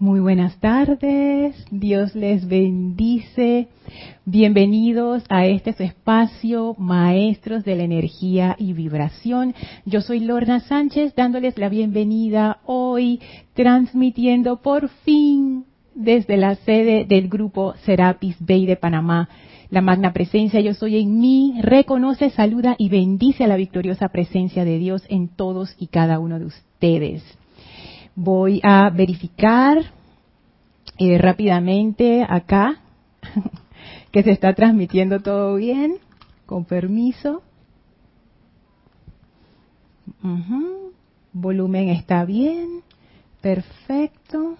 Muy buenas tardes, Dios les bendice. Bienvenidos a este espacio, Maestros de la Energía y Vibración. Yo soy Lorna Sánchez dándoles la bienvenida hoy, transmitiendo por fin desde la sede del grupo Serapis Bay de Panamá. La magna presencia yo soy en mí reconoce, saluda y bendice a la victoriosa presencia de Dios en todos y cada uno de ustedes. Voy a verificar eh, rápidamente acá que se está transmitiendo todo bien, con permiso. Volumen está bien, perfecto.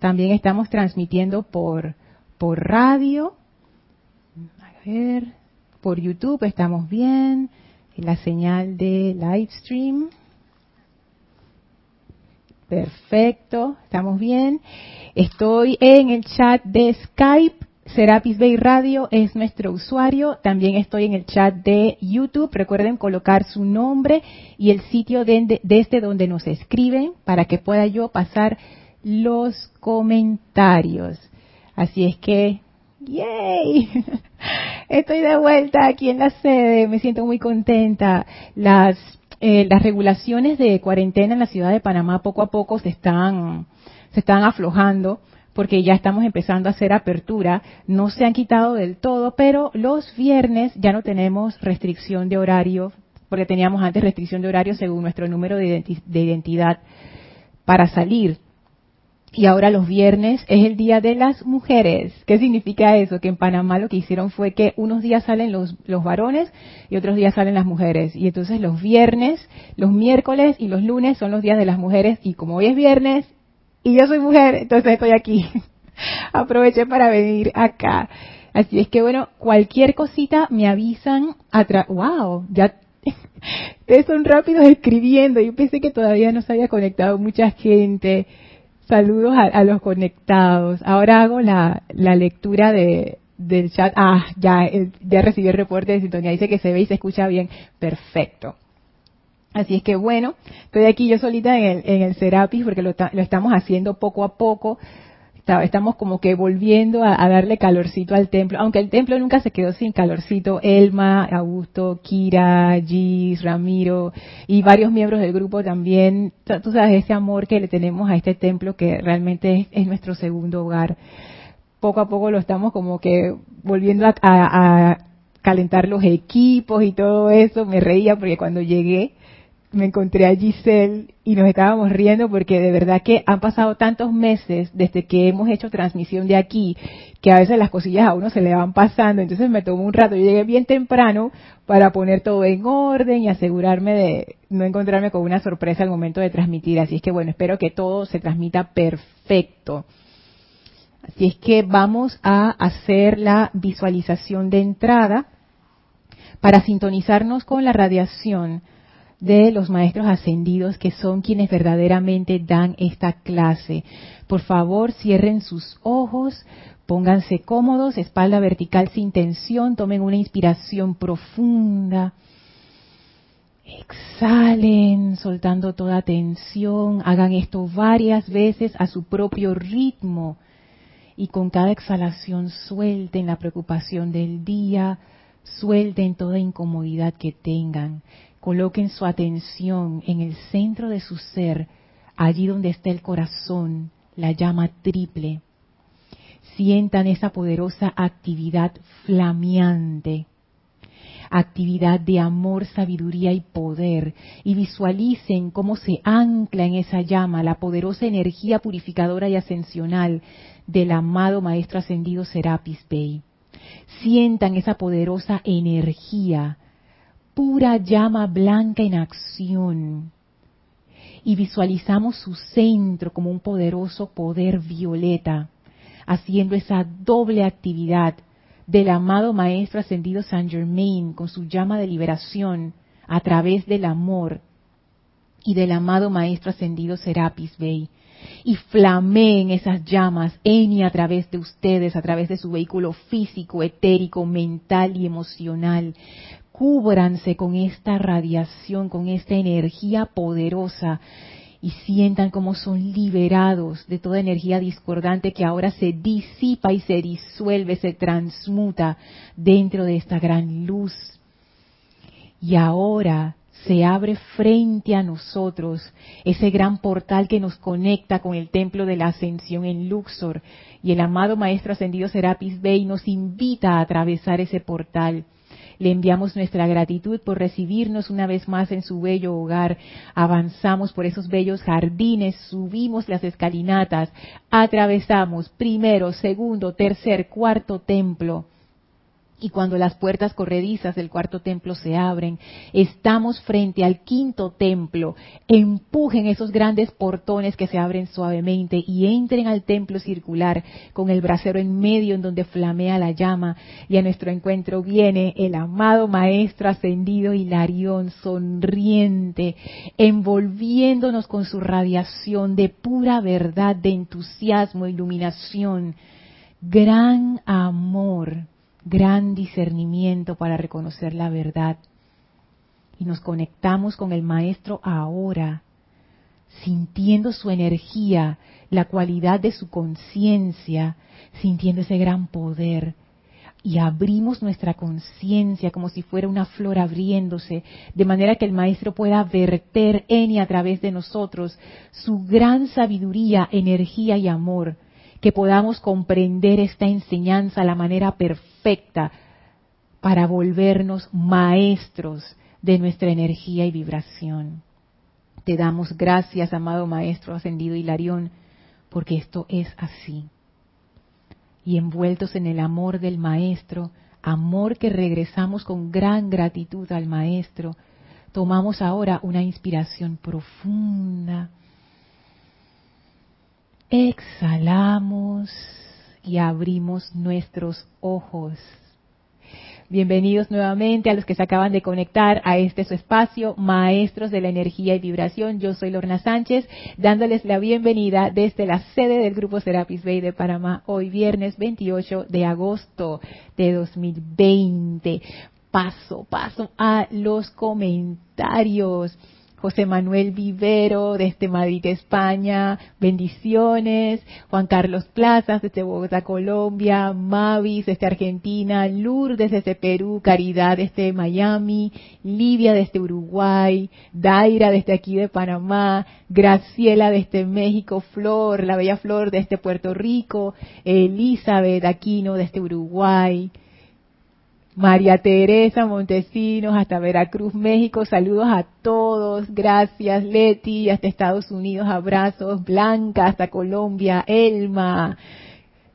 También estamos transmitiendo por, por radio. A ver, por YouTube estamos bien. La señal de live stream. Perfecto, estamos bien. Estoy en el chat de Skype. Serapis Bay Radio es nuestro usuario. También estoy en el chat de YouTube. Recuerden colocar su nombre y el sitio de, este donde nos escriben para que pueda yo pasar los comentarios. Así es que, ¡yay! Estoy de vuelta aquí en la sede. Me siento muy contenta. Las eh, las regulaciones de cuarentena en la ciudad de Panamá poco a poco se están, se están aflojando porque ya estamos empezando a hacer apertura. No se han quitado del todo, pero los viernes ya no tenemos restricción de horario, porque teníamos antes restricción de horario según nuestro número de identidad para salir. Y ahora los viernes es el Día de las Mujeres. ¿Qué significa eso? Que en Panamá lo que hicieron fue que unos días salen los, los varones y otros días salen las mujeres. Y entonces los viernes, los miércoles y los lunes son los días de las mujeres. Y como hoy es viernes y yo soy mujer, entonces estoy aquí. Aproveché para venir acá. Así es que bueno, cualquier cosita me avisan. ¡Wow! Ya ustedes son rápidos escribiendo. Yo pensé que todavía no se había conectado mucha gente. Saludos a, los conectados. Ahora hago la, lectura de, del chat. Ah, ya, eh, ya recibí el reporte de sintonía. Dice que se ve y se escucha bien. Perfecto. Así es que bueno, estoy aquí yo solita en el, en el Serapis porque lo, lo estamos haciendo poco a poco estamos como que volviendo a, darle calorcito al templo, aunque el templo nunca se quedó sin calorcito. Elma, Augusto, Kira, Gis, Ramiro y varios miembros del grupo también. Tú sabes ese amor que le tenemos a este templo que realmente es, nuestro segundo hogar. Poco a poco lo estamos como que volviendo a calentar los equipos y todo eso. Me reía porque cuando llegué me encontré a Giselle y nos estábamos riendo porque de verdad que han pasado tantos meses desde que hemos hecho transmisión de aquí que a veces las cosillas a uno se le van pasando. Entonces me tomó un rato. Yo llegué bien temprano para poner todo en orden y asegurarme de no encontrarme con una sorpresa al momento de transmitir. Así es que bueno, espero que todo se transmita perfecto. Así es que vamos a hacer la visualización de entrada para sintonizarnos con la radiación de los maestros ascendidos que son quienes verdaderamente dan esta clase. Por favor, cierren sus ojos, pónganse cómodos, espalda vertical sin tensión, tomen una inspiración profunda. Exhalen, soltando toda tensión. Hagan esto varias veces a su propio ritmo. Y con cada exhalación suelten la preocupación del día, suelten toda incomodidad que tengan. Coloquen su atención en el centro de su ser, allí donde está el corazón, la llama triple. Sientan esa poderosa actividad flameante, actividad de amor, sabiduría y poder, y visualicen cómo se ancla en esa llama la poderosa energía purificadora y ascensional del amado Maestro Ascendido Serapis Bey. Sientan esa poderosa energía pura llama blanca en acción. Y visualizamos su centro como un poderoso poder violeta, haciendo esa doble actividad del amado Maestro Ascendido Saint Germain con su llama de liberación a través del amor y del amado Maestro Ascendido Serapis Bey. Y flameen esas llamas en y a través de ustedes, a través de su vehículo físico, etérico, mental y emocional, cúbranse con esta radiación, con esta energía poderosa y sientan cómo son liberados de toda energía discordante que ahora se disipa y se disuelve, se transmuta dentro de esta gran luz. Y ahora se abre frente a nosotros ese gran portal que nos conecta con el templo de la ascensión en Luxor. Y el amado Maestro Ascendido Serapis Bey nos invita a atravesar ese portal le enviamos nuestra gratitud por recibirnos una vez más en su bello hogar. Avanzamos por esos bellos jardines, subimos las escalinatas, atravesamos primero, segundo, tercer, cuarto templo y cuando las puertas corredizas del cuarto templo se abren, estamos frente al quinto templo. Empujen esos grandes portones que se abren suavemente y entren al templo circular con el brasero en medio en donde flamea la llama. Y a nuestro encuentro viene el amado Maestro ascendido Hilarión, sonriente, envolviéndonos con su radiación de pura verdad, de entusiasmo, iluminación. Gran amor gran discernimiento para reconocer la verdad. Y nos conectamos con el Maestro ahora, sintiendo su energía, la cualidad de su conciencia, sintiendo ese gran poder. Y abrimos nuestra conciencia como si fuera una flor abriéndose, de manera que el Maestro pueda verter en y a través de nosotros su gran sabiduría, energía y amor que podamos comprender esta enseñanza a la manera perfecta para volvernos maestros de nuestra energía y vibración. Te damos gracias, amado Maestro Ascendido Hilarión, porque esto es así. Y envueltos en el amor del Maestro, amor que regresamos con gran gratitud al Maestro, tomamos ahora una inspiración profunda Exhalamos y abrimos nuestros ojos. Bienvenidos nuevamente a los que se acaban de conectar a este su espacio, Maestros de la Energía y Vibración. Yo soy Lorna Sánchez, dándoles la bienvenida desde la sede del Grupo Serapis Bay de Panamá, hoy viernes 28 de agosto de 2020. Paso, paso a los comentarios. José Manuel Vivero desde Madrid, España, bendiciones, Juan Carlos Plazas desde Bogotá, Colombia, Mavis desde Argentina, Lourdes desde Perú, Caridad desde Miami, Livia desde Uruguay, Daira desde aquí de Panamá, Graciela desde México, Flor, la bella Flor desde Puerto Rico, Elizabeth Aquino desde Uruguay, María Teresa Montesinos hasta Veracruz, México, saludos a todos, gracias Leti, hasta Estados Unidos, abrazos, Blanca hasta Colombia, Elma,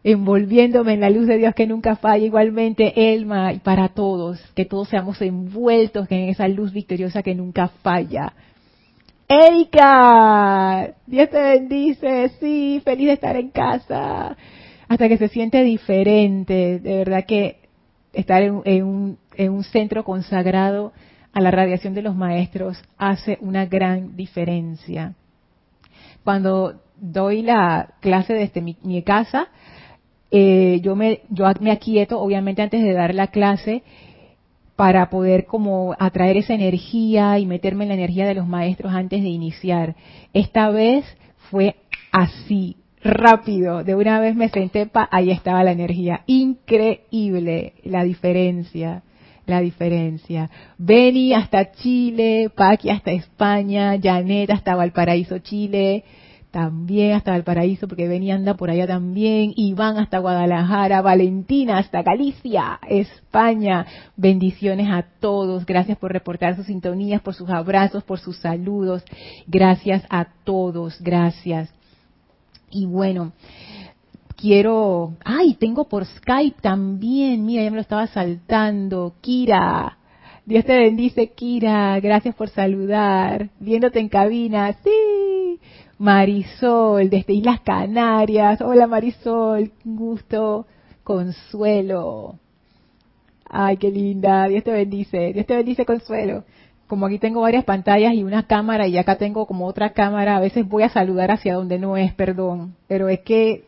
envolviéndome en la luz de Dios que nunca falla, igualmente Elma, y para todos, que todos seamos envueltos en esa luz victoriosa que nunca falla. Erika, Dios te bendice, sí, feliz de estar en casa, hasta que se siente diferente, de verdad que estar en, un, centro consagrado a la radiación de los maestros hace una gran diferencia. Cuando doy la clase desde mi, casa, eh, yo me yo me aquieto, obviamente antes de dar la clase, para poder como atraer esa energía y meterme en la energía de los maestros antes de iniciar. Esta vez fue así, rápido, de una vez me senté, pa, ahí estaba la energía. Increíble la diferencia, la diferencia. Beni hasta Chile, Paqui hasta España, Janet hasta Valparaíso, Chile, también hasta Valparaíso, porque Beni anda por allá también, Iván hasta Guadalajara, Valentina hasta Galicia, España. Bendiciones a todos, gracias por reportar sus sintonías, por sus abrazos, por sus saludos. Gracias a todos, gracias. Y bueno, quiero, ay, tengo por Skype también, mira, ya me lo estaba saltando, Kira. Dios te bendice, Kira, gracias por saludar, viéndote en cabina, sí. Marisol, desde Islas Canarias, hola Marisol, gusto, Consuelo. Ay, qué linda, Dios te bendice, Dios te bendice, Consuelo como aquí tengo varias pantallas y una cámara y acá tengo como otra cámara, a veces voy a saludar hacia donde no es, perdón, pero es que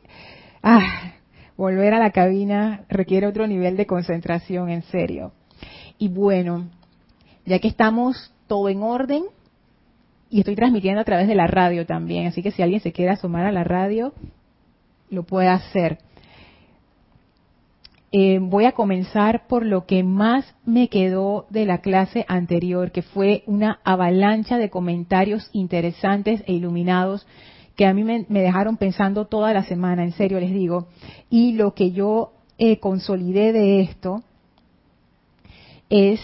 ah, volver a la cabina requiere otro nivel de concentración, en serio. Y bueno, ya que estamos todo en orden, y estoy transmitiendo a través de la radio también, así que si alguien se quiere asomar a la radio, lo puede hacer. Eh, voy a comenzar por lo que más me quedó de la clase anterior, que fue una avalancha de comentarios interesantes e iluminados que a mí me, dejaron pensando toda la semana, en serio les digo. Y lo que yo eh, consolidé de esto es,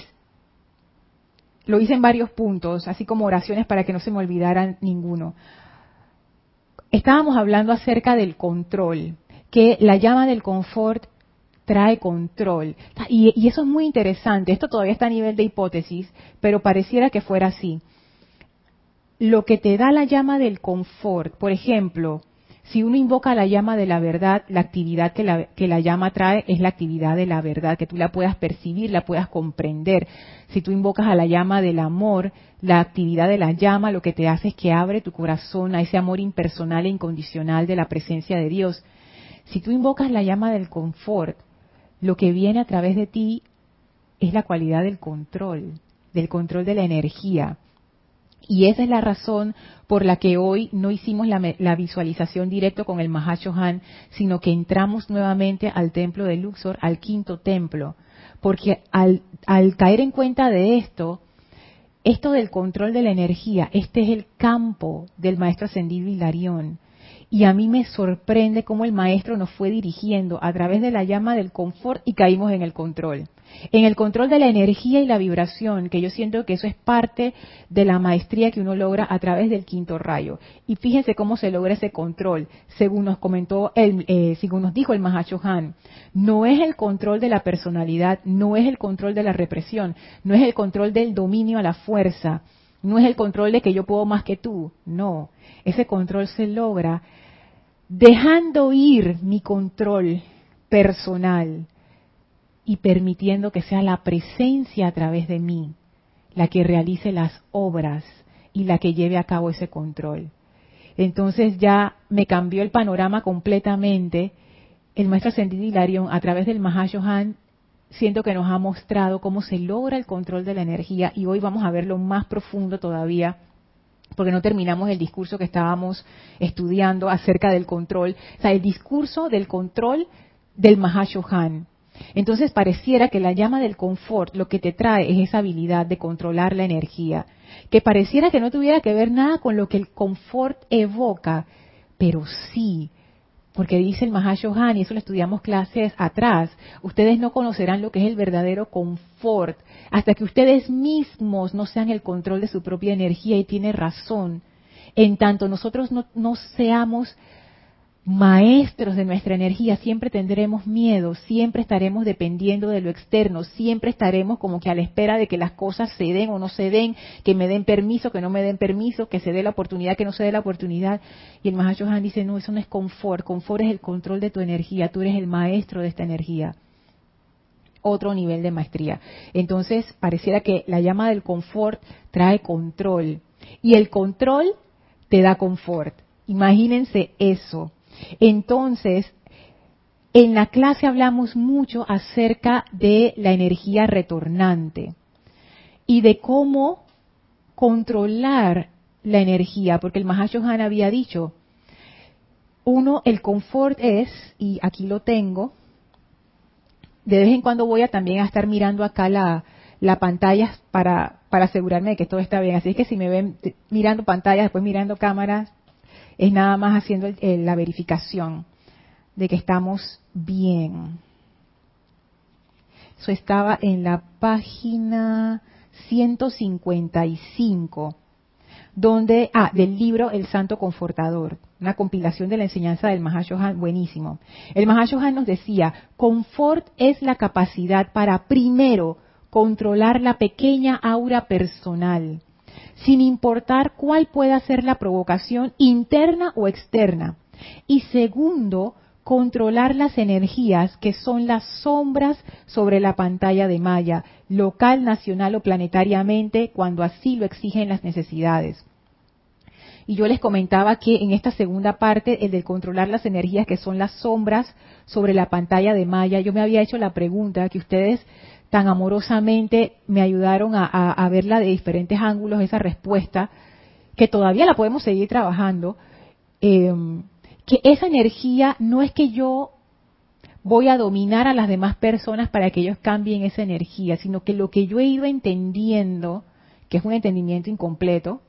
lo hice en varios puntos, así como oraciones para que no se me olvidaran ninguno. Estábamos hablando acerca del control, que la llama del confort trae control. Y, eso es muy interesante. Esto todavía está a nivel de hipótesis, pero pareciera que fuera así. Lo que te da la llama del confort, por ejemplo, si uno invoca la llama de la verdad, la actividad que la, que la llama trae es la actividad de la verdad, que tú la puedas percibir, la puedas comprender. Si tú invocas a la llama del amor, la actividad de la llama lo que te hace es que abre tu corazón a ese amor impersonal e incondicional de la presencia de Dios. Si tú invocas la llama del confort, lo que viene a través de ti es la cualidad del control, del control de la energía. Y esa es la razón por la que hoy no hicimos la, visualización directo con el Mahashohan, sino que entramos nuevamente al templo de Luxor, al quinto templo. Porque al, al caer en cuenta de esto, esto del control de la energía, este es el campo del maestro ascendido Hilarión. Y a mí me sorprende cómo el maestro nos fue dirigiendo a través de la llama del confort y caímos en el control. En el control de la energía y la vibración, que yo siento que eso es parte de la maestría que uno logra a través del quinto rayo. Y fíjense cómo se logra ese control, según nos comentó, el, eh, según nos dijo el Han. No es el control de la personalidad, no es el control de la represión, no es el control del dominio a la fuerza, no es el control de que yo puedo más que tú, no. Ese control se logra dejando ir mi control personal y permitiendo que sea la presencia a través de mí la que realice las obras y la que lleve a cabo ese control. Entonces ya me cambió el panorama completamente. El maestro Ascendido Hilarión, a través del Mahashohan, siento que nos ha mostrado cómo se logra el control de la energía y hoy vamos a verlo más profundo todavía porque no terminamos el discurso que estábamos estudiando acerca del control, o sea, el discurso del control del Mahashohan. Entonces pareciera que la llama del confort lo que te trae es esa habilidad de controlar la energía, que pareciera que no tuviera que ver nada con lo que el confort evoca, pero sí, porque dice el Mahashohan, y eso lo estudiamos clases atrás, ustedes no conocerán lo que es el verdadero confort hasta que ustedes mismos no sean el control de su propia energía y tiene razón. En tanto nosotros no, no seamos maestros de nuestra energía, siempre tendremos miedo, siempre estaremos dependiendo de lo externo, siempre estaremos como que a la espera de que las cosas se den o no se den, que me den permiso, que no me den permiso, que se dé la oportunidad, que no se dé la oportunidad. Y el Mahacho Han dice, no, eso no es confort, confort es el control de tu energía, tú eres el maestro de esta energía. Otro nivel de maestría. Entonces, pareciera que la llama del confort trae control. Y el control te da confort. Imagínense eso entonces, en la clase hablamos mucho acerca de la energía retornante y de cómo controlar la energía, porque el Mahashohan había dicho, uno, el confort es, y aquí lo tengo, de vez en cuando voy a también a estar mirando acá la, la pantalla para, para asegurarme de que todo está bien. Así es que si me ven mirando pantallas, después mirando cámaras, es nada más haciendo la verificación de que estamos bien. Eso estaba en la página 155, donde, ah, del libro El Santo Confortador, una compilación de la enseñanza del Mahashohan, buenísimo. El Mahashohan nos decía, confort es la capacidad para primero controlar la pequeña aura personal, sin importar cuál pueda ser la provocación interna o externa. Y segundo, controlar las energías que son las sombras sobre la pantalla de Maya, local, nacional o planetariamente, cuando así lo exigen las necesidades. Y yo les comentaba que en esta segunda parte, el de controlar las energías que son las sombras sobre la pantalla de Maya, yo me había hecho la pregunta que ustedes tan amorosamente me ayudaron a, verla de diferentes ángulos, esa respuesta, que todavía la podemos seguir trabajando, eh, que esa energía no es que yo voy a dominar a las demás personas para que ellos cambien esa energía, sino que lo que yo he ido entendiendo, que es un entendimiento incompleto,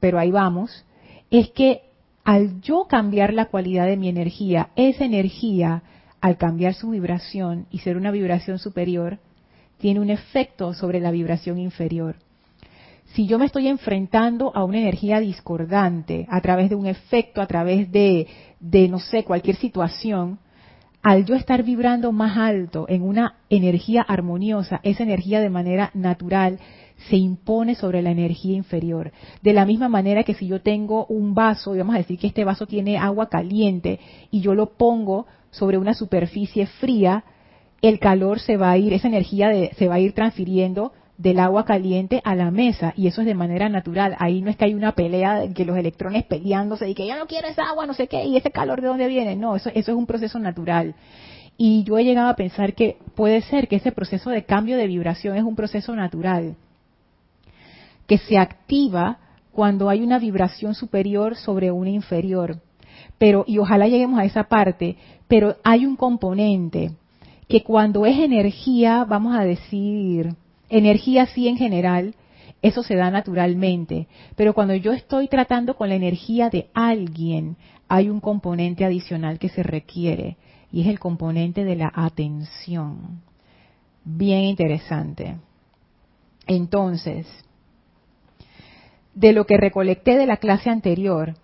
pero ahí vamos, es que al yo cambiar la cualidad de mi energía, esa energía, al cambiar su vibración y ser una vibración superior, tiene un efecto sobre la vibración inferior. Si yo me estoy enfrentando a una energía discordante a través de un efecto, a través de, de no sé, cualquier situación, al yo estar vibrando más alto en una energía armoniosa, esa energía de manera natural se impone sobre la energía inferior. De la misma manera que si yo tengo un vaso, y vamos a decir que este vaso tiene agua caliente, y yo lo pongo sobre una superficie fría, el calor se va a ir, esa energía se va a ir transfiriendo del agua caliente a la mesa y eso es de manera natural. Ahí no es que hay una pelea de que los electrones peleándose y que yo no quiero esa agua, no sé qué, y ese calor de dónde viene. No, eso, eso es un proceso natural. Y yo he llegado a pensar que puede ser que ese proceso de cambio de vibración es un proceso natural, que se activa cuando hay una vibración superior sobre una inferior. Pero, y ojalá lleguemos a esa parte, pero hay un componente que cuando es energía, vamos a decir, Energía sí en general, eso se da naturalmente, pero cuando yo estoy tratando con la energía de alguien, hay un componente adicional que se requiere y es el componente de la atención. Bien interesante. Entonces, de lo que recolecté de la clase anterior,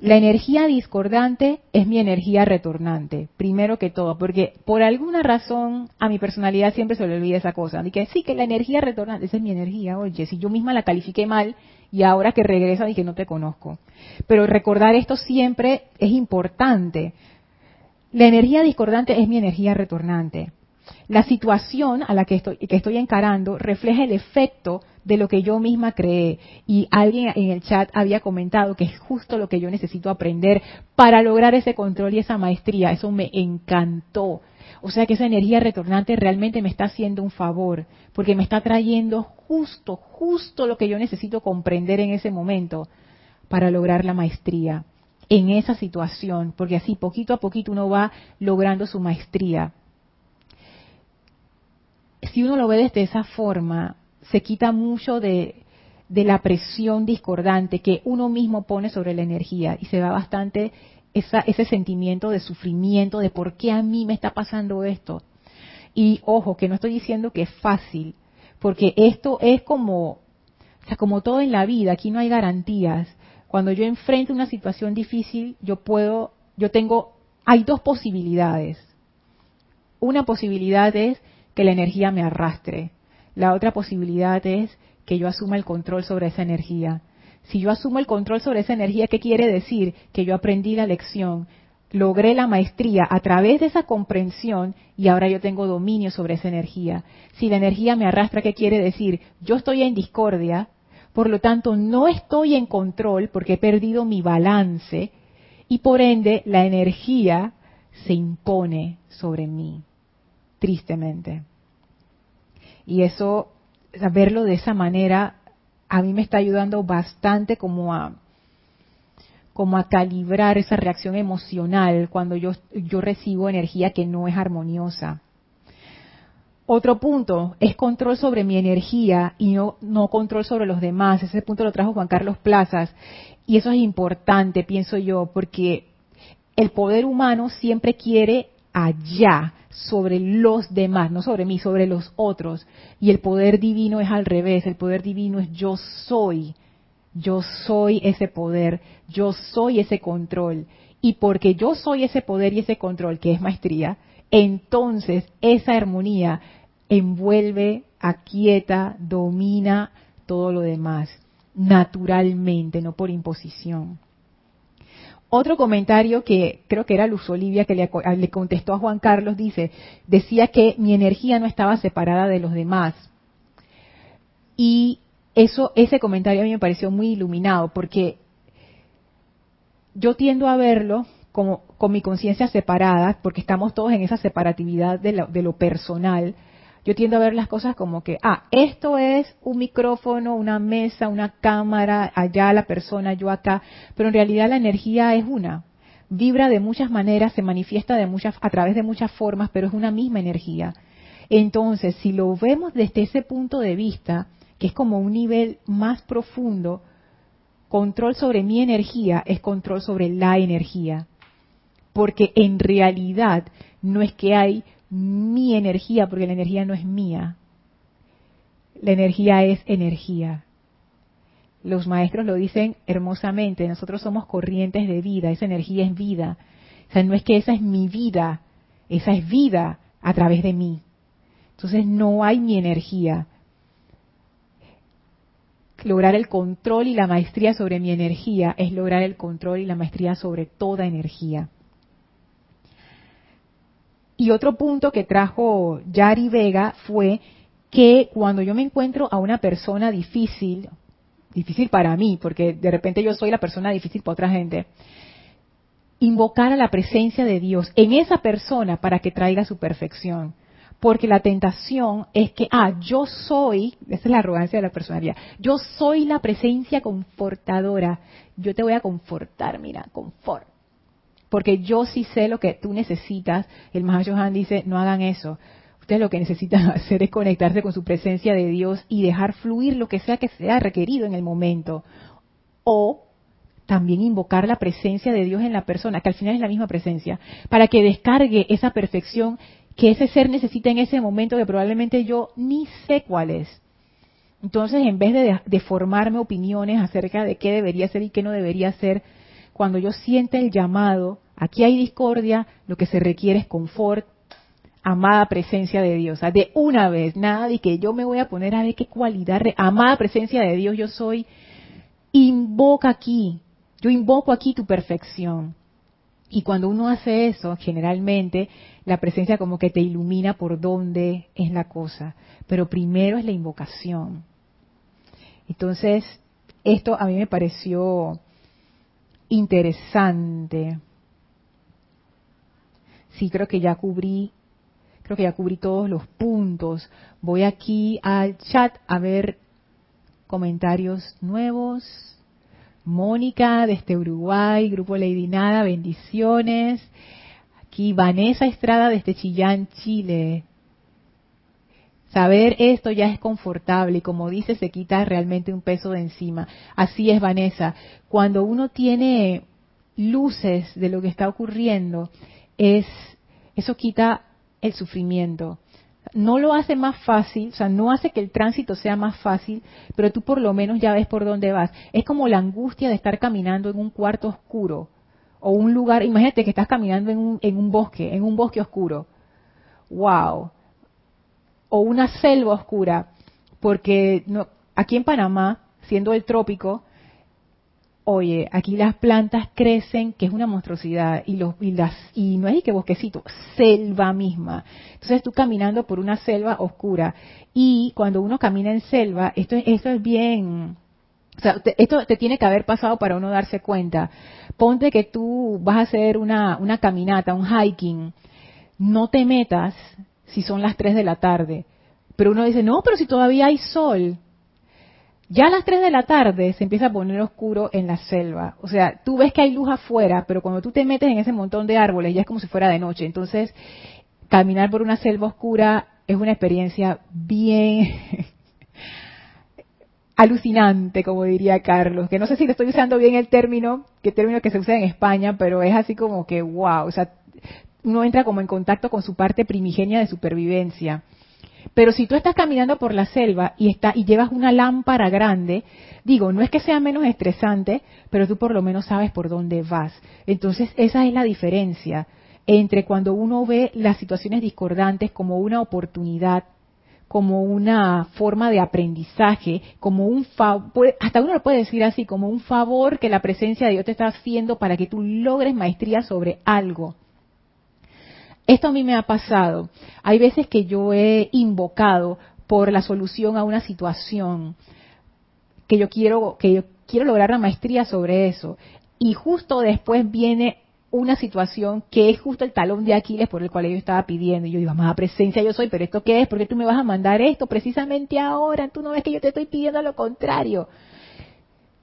la energía discordante es mi energía retornante, primero que todo, porque por alguna razón a mi personalidad siempre se le olvida esa cosa. Que sí, que la energía retornante, esa es mi energía, oye, si yo misma la califiqué mal y ahora que regresa que no te conozco. Pero recordar esto siempre es importante. La energía discordante es mi energía retornante. La situación a la que estoy, que estoy encarando refleja el efecto de lo que yo misma creé. Y alguien en el chat había comentado que es justo lo que yo necesito aprender para lograr ese control y esa maestría. Eso me encantó. O sea que esa energía retornante realmente me está haciendo un favor, porque me está trayendo justo, justo lo que yo necesito comprender en ese momento para lograr la maestría en esa situación, porque así poquito a poquito uno va logrando su maestría. Si uno lo ve desde esa forma, se quita mucho de, la presión discordante que uno mismo pone sobre la energía y se va bastante ese sentimiento de sufrimiento, de por qué a mí me está pasando esto. Y ojo, que no estoy diciendo que es fácil, porque esto es como, o sea, como todo en la vida, aquí no hay garantías. Cuando yo enfrento una situación difícil, yo puedo, yo tengo, hay dos posibilidades. Una posibilidad es que la energía me arrastre. La otra posibilidad es que yo asuma el control sobre esa energía. Si yo asumo el control sobre esa energía, ¿qué quiere decir? Que yo aprendí la lección, logré la maestría a través de esa comprensión y ahora yo tengo dominio sobre esa energía. Si la energía me arrastra, ¿qué quiere decir? Yo estoy en discordia, por lo tanto no estoy en control porque he perdido mi balance y por ende la energía se impone sobre mí, tristemente. Y eso, verlo de esa manera, a mí me está ayudando bastante como a calibrar esa reacción emocional cuando yo, recibo energía que no es armoniosa. Otro punto es control sobre mi energía y no control sobre los demás. Ese punto lo trajo Juan Carlos Plazas. Y eso es importante, pienso yo, porque el poder humano siempre quiere allá sobre los demás, no sobre mí, sobre los otros. Y el poder divino es al revés, el poder divino es yo soy, yo soy ese poder, yo soy ese control. Y porque yo soy ese poder y ese control, que es maestría, entonces esa armonía envuelve, aquieta, domina todo lo demás, naturalmente, no por imposición. Otro comentario que creo que era Luz Olivia que le, contestó a Juan Carlos dice, decía que mi energía no estaba separada de los demás. Y eso, ese comentario a mí me pareció muy iluminado porque yo tiendo a verlo como con mi conciencia separada, porque estamos todos en esa separatividad de lo, de lo personal, yo tiendo a ver las cosas como que, ah, esto es un micrófono, una mesa, una cámara, allá la persona, yo acá, pero en realidad la energía es una. Vibra de muchas maneras, se manifiesta de muchas, a través de muchas formas, pero es una misma energía. Entonces, si lo vemos desde ese punto de vista, que es como un nivel más profundo, control sobre mi energía es control sobre la energía. Porque en realidad no es que hay mi energía, porque la energía no es mía. La energía es energía. Los maestros lo dicen hermosamente, nosotros somos corrientes de vida, esa energía es vida. O sea, no es que esa es mi vida, esa es vida a través de mí. Entonces no hay mi energía. Lograr el control y la maestría sobre mi energía es lograr el control y la maestría sobre toda energía. Y otro punto que trajo Yari Vega fue que cuando yo me encuentro a una persona difícil, difícil para mí, porque de repente yo soy la persona difícil para otra gente, invocar a la presencia de Dios en esa persona para que traiga su perfección. Porque la tentación es que, ah, yo soy, esa es la arrogancia de la personalidad, yo soy la presencia confortadora, yo te voy a confortar, mira, confort porque yo sí sé lo que tú necesitas. El Johan dice, no hagan eso. Ustedes lo que necesitan hacer es conectarse con su presencia de Dios y dejar fluir lo que sea que sea requerido en el momento. O también invocar la presencia de Dios en la persona, que al final es la misma presencia, para que descargue esa perfección que ese ser necesita en ese momento que probablemente yo ni sé cuál es. Entonces, en vez de, de formarme opiniones acerca de qué debería ser y qué no debería ser, cuando yo siente el llamado, aquí hay discordia, lo que se requiere es confort, amada presencia de Dios. de una vez, nada de que yo me voy a poner a ver qué cualidad, amada presencia de Dios yo soy, invoca aquí, yo invoco aquí tu perfección. Y cuando uno hace eso, generalmente la presencia como que te ilumina por dónde es la cosa. Pero primero es la invocación. Entonces, esto a mí me pareció interesante. Sí, creo que ya cubrí, creo que ya cubrí todos los puntos. Voy aquí al chat a ver comentarios nuevos. Mónica desde Uruguay, Grupo Lady Nada, bendiciones. Aquí Vanessa Estrada desde Chillán, Chile. Saber esto ya es confortable y como dice, se quita realmente un peso de encima. Así es, Vanessa. Cuando uno tiene luces de lo que está ocurriendo, es eso quita el sufrimiento. No lo hace más fácil, o sea, no hace que el tránsito sea más fácil, pero tú por lo menos ya ves por dónde vas. Es como la angustia de estar caminando en un cuarto oscuro o un lugar, imagínate que estás caminando en un, en un bosque, en un bosque oscuro. ¡Wow! O una selva oscura, porque no, aquí en Panamá, siendo el trópico, oye, aquí las plantas crecen, que es una monstruosidad, y, los, y, las, y no es que bosquecito, selva misma. Entonces tú caminando por una selva oscura, y cuando uno camina en selva, esto, esto es bien, o sea, esto te tiene que haber pasado para uno darse cuenta. Ponte que tú vas a hacer una, una caminata, un hiking, no te metas si son las 3 de la tarde. Pero uno dice, no, pero si todavía hay sol. Ya a las 3 de la tarde se empieza a poner oscuro en la selva. O sea, tú ves que hay luz afuera, pero cuando tú te metes en ese montón de árboles ya es como si fuera de noche. Entonces, caminar por una selva oscura es una experiencia bien alucinante, como diría Carlos, que no sé si le estoy usando bien el término, qué término que se usa en España, pero es así como que wow, o sea, uno entra como en contacto con su parte primigenia de supervivencia. Pero si tú estás caminando por la selva y, está, y llevas una lámpara grande, digo, no es que sea menos estresante, pero tú por lo menos sabes por dónde vas. Entonces, esa es la diferencia entre cuando uno ve las situaciones discordantes como una oportunidad, como una forma de aprendizaje, como un favor, hasta uno lo puede decir así, como un favor que la presencia de Dios te está haciendo para que tú logres maestría sobre algo. Esto a mí me ha pasado. Hay veces que yo he invocado por la solución a una situación que yo quiero que yo quiero lograr la maestría sobre eso y justo después viene una situación que es justo el talón de Aquiles por el cual yo estaba pidiendo. Y yo digo, más presencia yo soy, pero ¿esto qué es? ¿Por qué tú me vas a mandar esto precisamente ahora? Tú no ves que yo te estoy pidiendo lo contrario.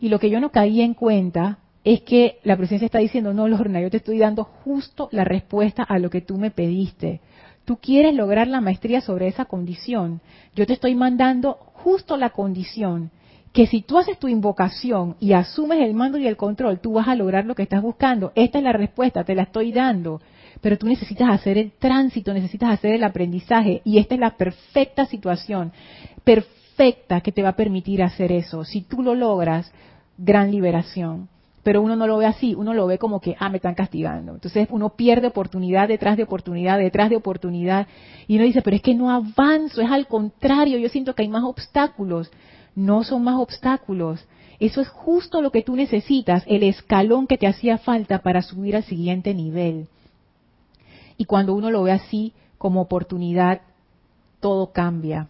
Y lo que yo no caía en cuenta es que la presencia está diciendo, no, Lorna, yo te estoy dando justo la respuesta a lo que tú me pediste. Tú quieres lograr la maestría sobre esa condición. Yo te estoy mandando justo la condición que si tú haces tu invocación y asumes el mando y el control, tú vas a lograr lo que estás buscando. Esta es la respuesta, te la estoy dando. Pero tú necesitas hacer el tránsito, necesitas hacer el aprendizaje y esta es la perfecta situación, perfecta que te va a permitir hacer eso. Si tú lo logras, gran liberación pero uno no lo ve así, uno lo ve como que, ah, me están castigando. Entonces uno pierde oportunidad detrás de oportunidad, detrás de oportunidad, y uno dice, pero es que no avanzo, es al contrario, yo siento que hay más obstáculos. No son más obstáculos. Eso es justo lo que tú necesitas, el escalón que te hacía falta para subir al siguiente nivel. Y cuando uno lo ve así como oportunidad, todo cambia.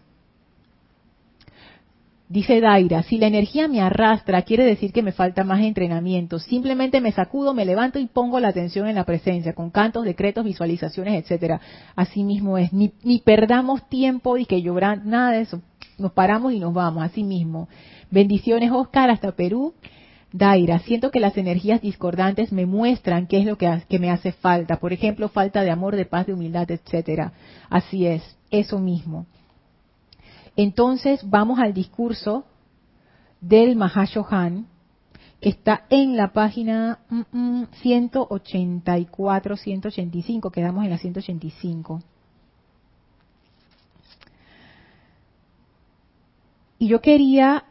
Dice Daira, si la energía me arrastra, quiere decir que me falta más entrenamiento. Simplemente me sacudo, me levanto y pongo la atención en la presencia, con cantos, decretos, visualizaciones, etcétera. Así mismo es. Ni, ni perdamos tiempo y que llorar, nada de eso. Nos paramos y nos vamos, así mismo. Bendiciones, Oscar, hasta Perú. Daira, siento que las energías discordantes me muestran qué es lo que, que me hace falta. Por ejemplo, falta de amor, de paz, de humildad, etcétera. Así es, eso mismo. Entonces vamos al discurso del Mahashohan, que está en la página 184, 185, quedamos en la 185. Y yo quería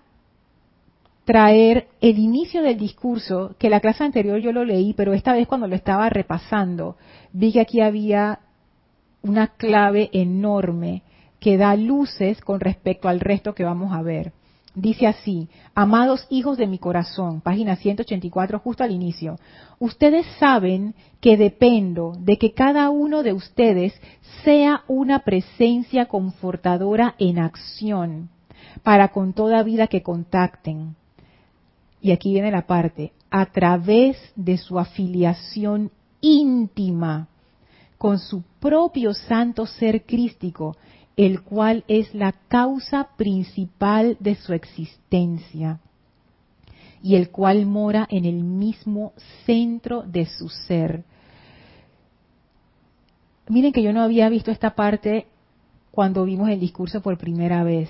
traer el inicio del discurso, que la clase anterior yo lo leí, pero esta vez cuando lo estaba repasando, vi que aquí había una clave enorme que da luces con respecto al resto que vamos a ver. Dice así, amados hijos de mi corazón, página 184, justo al inicio, ustedes saben que dependo de que cada uno de ustedes sea una presencia confortadora en acción para con toda vida que contacten. Y aquí viene la parte, a través de su afiliación íntima con su propio santo ser crístico el cual es la causa principal de su existencia y el cual mora en el mismo centro de su ser. Miren que yo no había visto esta parte cuando vimos el discurso por primera vez.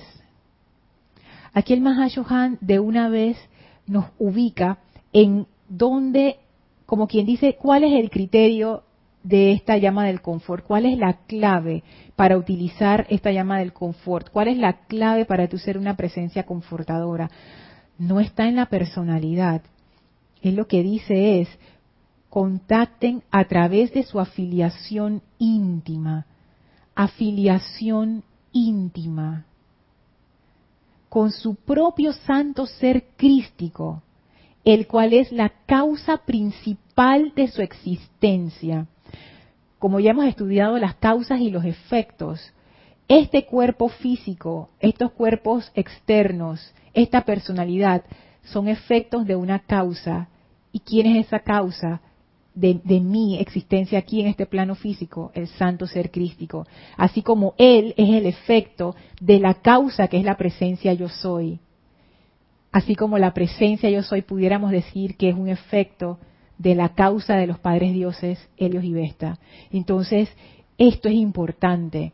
Aquí el Mahashohan de una vez nos ubica en donde, como quien dice, cuál es el criterio de esta llama del confort? ¿Cuál es la clave para utilizar esta llama del confort? ¿Cuál es la clave para tú ser una presencia confortadora? No está en la personalidad. Él lo que dice es, contacten a través de su afiliación íntima. Afiliación íntima. Con su propio santo ser crístico, el cual es la causa principal de su existencia como ya hemos estudiado las causas y los efectos, este cuerpo físico, estos cuerpos externos, esta personalidad, son efectos de una causa. ¿Y quién es esa causa? De, mi existencia aquí en este plano físico, el santo ser crístico. Así como Él es el efecto de la causa que es la presencia yo soy. Así como la presencia yo soy pudiéramos decir que es un efecto de la causa de los padres dioses Helios y Vesta. Entonces, esto es importante,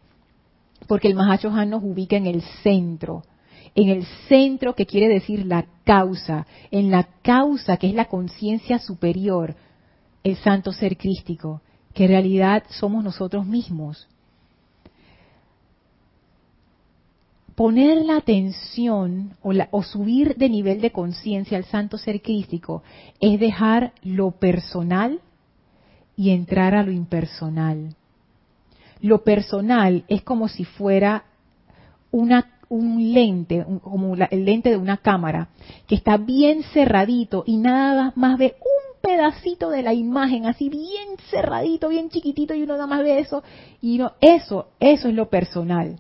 porque el Mahacho Han nos ubica en el centro, en el centro que quiere decir la causa, en la causa que es la conciencia superior, el santo ser crístico, que en realidad somos nosotros mismos. Poner la atención o, subir de nivel de conciencia al santo ser crístico es dejar lo personal y entrar a lo impersonal. Lo personal es como si fuera una, un lente, como el lente de una cámara, que está bien cerradito y nada más ve un pedacito de la imagen, así bien cerradito, bien chiquitito, y uno nada más ve eso, y no, eso, eso es lo personal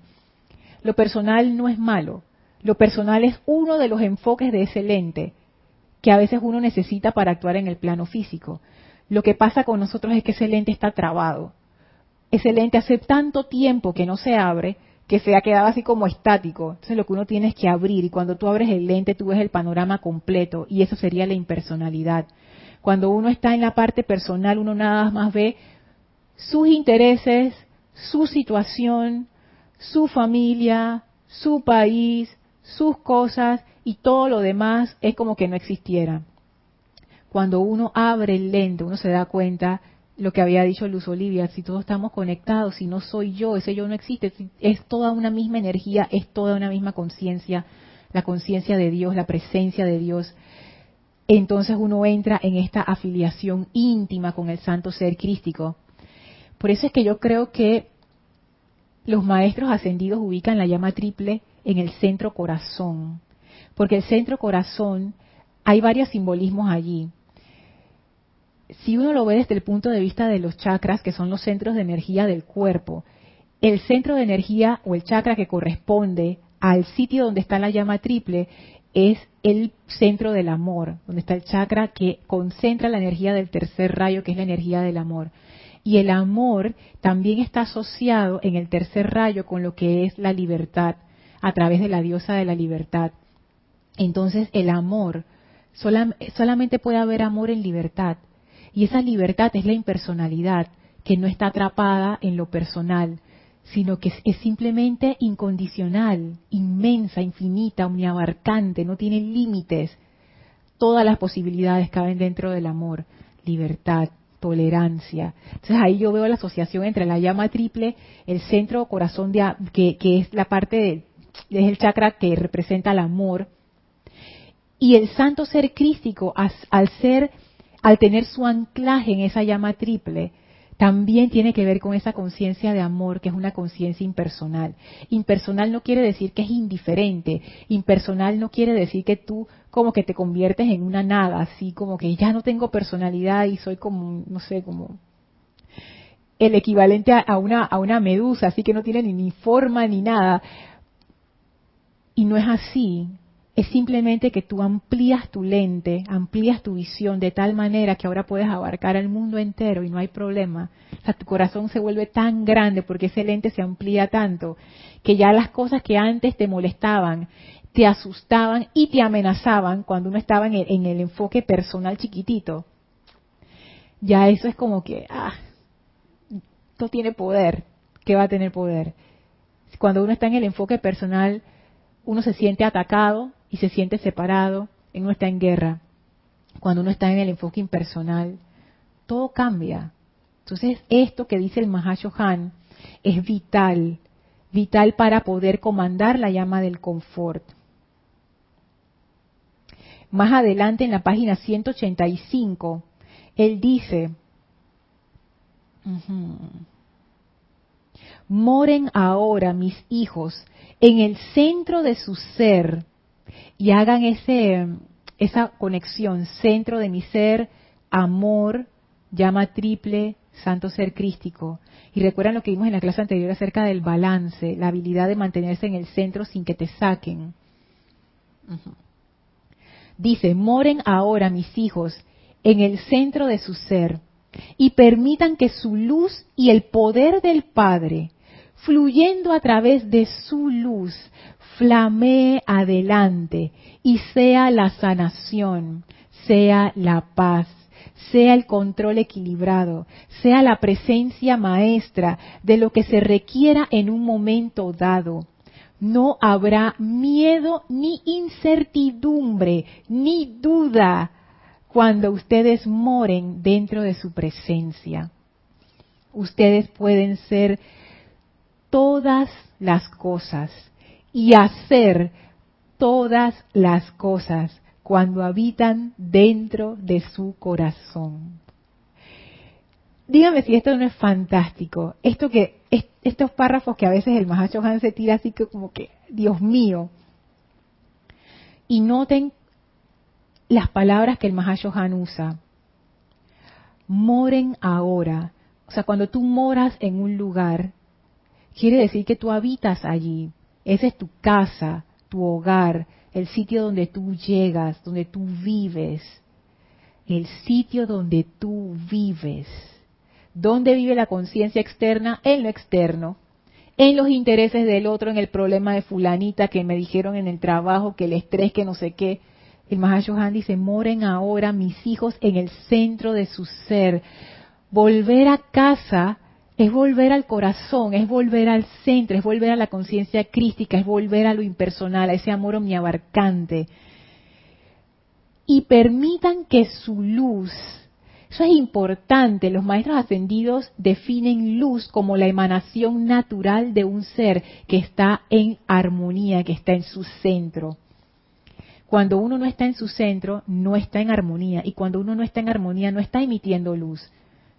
lo personal no es malo. Lo personal es uno de los enfoques de ese lente que a veces uno necesita para actuar en el plano físico. Lo que pasa con nosotros es que ese lente está trabado. Ese lente hace tanto tiempo que no se abre que se ha quedado así como estático. Entonces lo que uno tiene es que abrir y cuando tú abres el lente tú ves el panorama completo y eso sería la impersonalidad. Cuando uno está en la parte personal uno nada más ve sus intereses, su situación, su familia, su país, sus cosas y todo lo demás es como que no existiera. Cuando uno abre el lente, uno se da cuenta lo que había dicho Luz Olivia, si todos estamos conectados, si no soy yo, ese yo no existe, es toda una misma energía, es toda una misma conciencia, la conciencia de Dios, la presencia de Dios. Entonces uno entra en esta afiliación íntima con el santo ser crístico. Por eso es que yo creo que los maestros ascendidos ubican la llama triple en el centro corazón, porque el centro corazón hay varios simbolismos allí. Si uno lo ve desde el punto de vista de los chakras, que son los centros de energía del cuerpo, el centro de energía o el chakra que corresponde al sitio donde está la llama triple es el centro del amor, donde está el chakra que concentra la energía del tercer rayo, que es la energía del amor. Y el amor también está asociado en el tercer rayo con lo que es la libertad, a través de la diosa de la libertad. Entonces el amor, solamente puede haber amor en libertad. Y esa libertad es la impersonalidad, que no está atrapada en lo personal, sino que es, simplemente incondicional, inmensa, infinita, omniabarcante, no tiene límites. Todas las posibilidades caben dentro del amor, libertad, tolerancia. Entonces ahí yo veo la asociación entre la llama triple, el centro corazón de, que, que es la parte de, es el chakra que representa el amor, y el santo ser crístico, al ser, al tener su anclaje en esa llama triple, también tiene que ver con esa conciencia de amor, que es una conciencia impersonal. Impersonal no quiere decir que es indiferente, impersonal no quiere decir que tú como que te conviertes en una nada, así como que ya no tengo personalidad y soy como, no sé, como el equivalente a una, a una medusa, así que no tiene ni, ni forma ni nada. Y no es así, es simplemente que tú amplías tu lente, amplías tu visión de tal manera que ahora puedes abarcar el mundo entero y no hay problema. O sea, tu corazón se vuelve tan grande porque ese lente se amplía tanto que ya las cosas que antes te molestaban, te asustaban y te amenazaban cuando uno estaba en el, en el enfoque personal chiquitito. Ya eso es como que, ah, no tiene poder. ¿Qué va a tener poder? Cuando uno está en el enfoque personal, uno se siente atacado, y se siente separado, uno está en guerra, cuando uno está en el enfoque impersonal, todo cambia. Entonces, esto que dice el Mahashohan es vital, vital para poder comandar la llama del confort. Más adelante en la página 185, él dice, moren ahora mis hijos en el centro de su ser y hagan ese, esa conexión, centro de mi ser, amor, llama triple, santo ser crístico. Y recuerdan lo que vimos en la clase anterior acerca del balance, la habilidad de mantenerse en el centro sin que te saquen. Dice, moren ahora mis hijos en el centro de su ser y permitan que su luz y el poder del Padre, fluyendo a través de su luz, flamee adelante y sea la sanación, sea la paz, sea el control equilibrado, sea la presencia maestra de lo que se requiera en un momento dado. No habrá miedo ni incertidumbre ni duda cuando ustedes moren dentro de su presencia. Ustedes pueden ser todas las cosas y hacer todas las cosas cuando habitan dentro de su corazón. Dígame si esto no es fantástico. Esto que estos párrafos que a veces el Mahacho Han se tira así que como que, Dios mío. Y noten las palabras que el Mahacho Han usa. Moren ahora. O sea, cuando tú moras en un lugar, quiere decir que tú habitas allí. Esa es tu casa, tu hogar, el sitio donde tú llegas, donde tú vives. el sitio donde tú vives. ¿Dónde vive la conciencia externa? En lo externo. En los intereses del otro, en el problema de fulanita que me dijeron en el trabajo, que el estrés, que no sé qué. El Mahashohan dice, moren ahora mis hijos en el centro de su ser. Volver a casa es volver al corazón, es volver al centro, es volver a la conciencia crística, es volver a lo impersonal, a ese amor omniabarcante. Y permitan que su luz, eso es importante, los maestros ascendidos definen luz como la emanación natural de un ser que está en armonía, que está en su centro. Cuando uno no está en su centro, no está en armonía. Y cuando uno no está en armonía, no está emitiendo luz.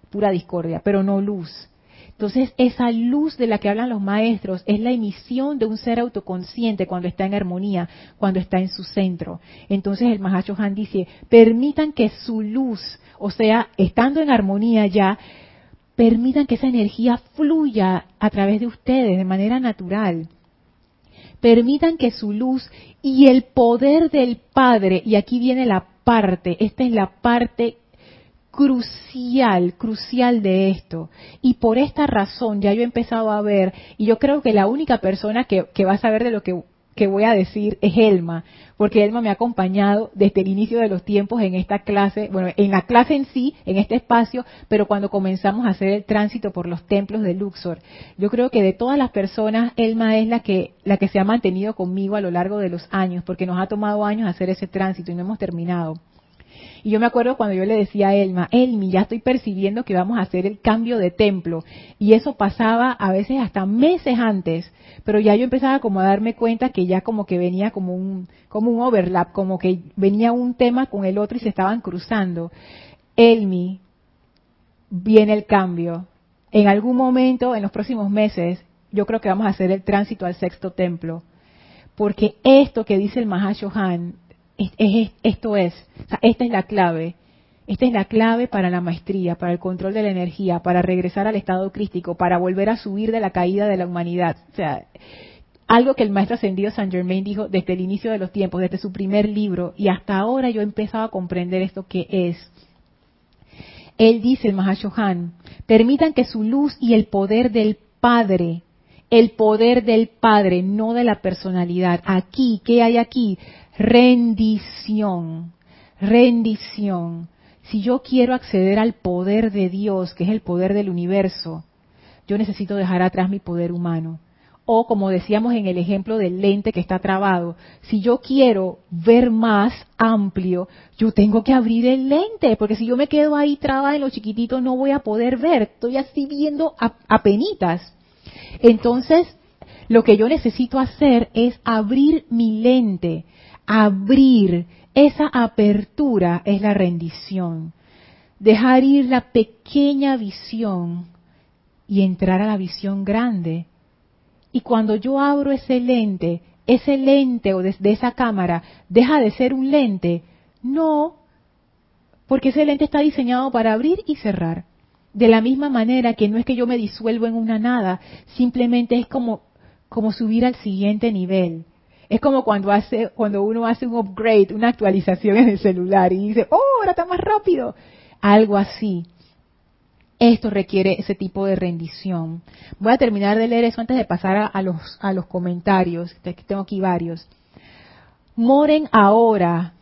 Pura discordia, pero no luz. Entonces, esa luz de la que hablan los maestros es la emisión de un ser autoconsciente cuando está en armonía, cuando está en su centro. Entonces, el Mahacho Han dice, permitan que su luz, o sea, estando en armonía ya, permitan que esa energía fluya a través de ustedes de manera natural permitan que su luz y el poder del Padre, y aquí viene la parte, esta es la parte crucial, crucial de esto. Y por esta razón ya yo he empezado a ver, y yo creo que la única persona que, va a saber de lo que que voy a decir es Elma, porque Elma me ha acompañado desde el inicio de los tiempos en esta clase, bueno, en la clase en sí, en este espacio, pero cuando comenzamos a hacer el tránsito por los templos de Luxor. Yo creo que de todas las personas, Elma es la que, la que se ha mantenido conmigo a lo largo de los años, porque nos ha tomado años hacer ese tránsito y no hemos terminado. Y yo me acuerdo cuando yo le decía a Elma, Elmi, ya estoy percibiendo que vamos a hacer el cambio de templo. Y eso pasaba a veces hasta meses antes, pero ya yo empezaba como a darme cuenta que ya como que venía como un, como un overlap, como que venía un tema con el otro y se estaban cruzando. Elmi, viene el cambio. En algún momento, en los próximos meses, yo creo que vamos a hacer el tránsito al sexto templo. Porque esto que dice el Mahashohan esto es, esta es la clave. Esta es la clave para la maestría, para el control de la energía, para regresar al estado crístico, para volver a subir de la caída de la humanidad. O sea, algo que el maestro ascendido Saint Germain dijo desde el inicio de los tiempos, desde su primer libro, y hasta ahora yo he empezado a comprender esto que es. Él dice, el Mahashohan, permitan que su luz y el poder del Padre, el poder del Padre, no de la personalidad. Aquí, ¿qué hay aquí? Rendición, rendición. Si yo quiero acceder al poder de Dios, que es el poder del universo, yo necesito dejar atrás mi poder humano. O como decíamos en el ejemplo del lente que está trabado, si yo quiero ver más amplio, yo tengo que abrir el lente, porque si yo me quedo ahí trabada en lo chiquitito no voy a poder ver, estoy así viendo a, a penitas. Entonces, lo que yo necesito hacer es abrir mi lente, abrir, esa apertura es la rendición. Dejar ir la pequeña visión y entrar a la visión grande. Y cuando yo abro ese lente, ese lente o desde esa cámara deja de ser un lente. No, porque ese lente está diseñado para abrir y cerrar. De la misma manera que no es que yo me disuelvo en una nada, simplemente es como, como subir al siguiente nivel. Es como cuando hace, cuando uno hace un upgrade, una actualización en el celular y dice, oh, ahora está más rápido. Algo así. Esto requiere ese tipo de rendición. Voy a terminar de leer eso antes de pasar a, los, a los comentarios. Tengo aquí varios. Moren ahora.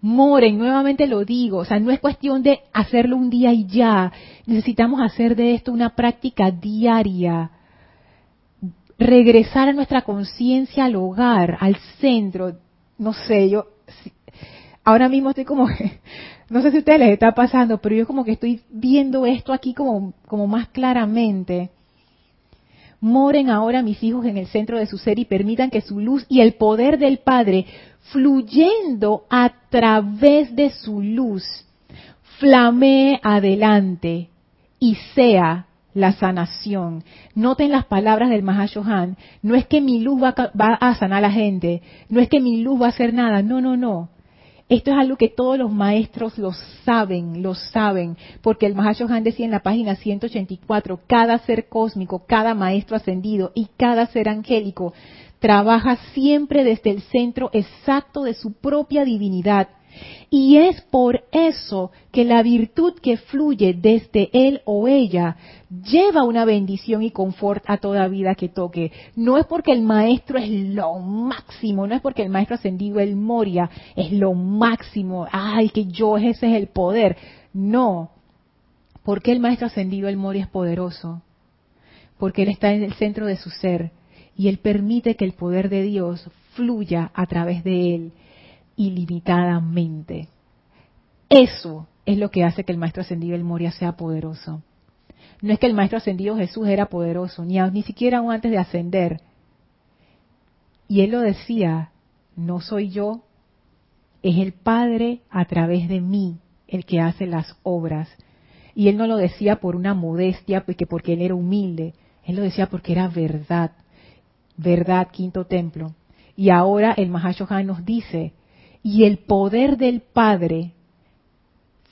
Moren, nuevamente lo digo. O sea, no es cuestión de hacerlo un día y ya. Necesitamos hacer de esto una práctica diaria regresar a nuestra conciencia al hogar, al centro. No sé, yo ahora mismo estoy como, no sé si a ustedes les está pasando, pero yo como que estoy viendo esto aquí como, como más claramente. Moren ahora mis hijos en el centro de su ser y permitan que su luz y el poder del Padre, fluyendo a través de su luz, flamee adelante y sea la sanación. Noten las palabras del Mahashohan. No es que mi luz va, a sanar a la gente, no es que mi luz va a hacer nada, no, no, no. Esto es algo que todos los maestros lo saben, lo saben, porque el Mahashohan decía en la página 184, cada ser cósmico, cada maestro ascendido y cada ser angélico trabaja siempre desde el centro exacto de su propia divinidad Y es por eso que la virtud que fluye desde él o ella lleva una bendición y confort a toda vida que toque. No es porque el maestro es lo máximo, no es porque el maestro ascendido, el Moria, es lo máximo, ay, que yo, ese es el poder. No, porque el maestro ascendido, el Moria, es poderoso. Porque él está en el centro de su ser y él permite que el poder de Dios fluya a través de él ilimitadamente. Eso es lo que hace que el Maestro Ascendido el Moria sea poderoso. No es que el Maestro Ascendido Jesús era poderoso, ni, ni siquiera aún antes de ascender. Y él lo decía, no soy yo, es el Padre a través de mí el que hace las obras. Y él no lo decía por una modestia, porque, porque él era humilde, él lo decía porque era verdad, verdad, quinto templo. Y ahora el Mahashohan nos dice, y el poder del Padre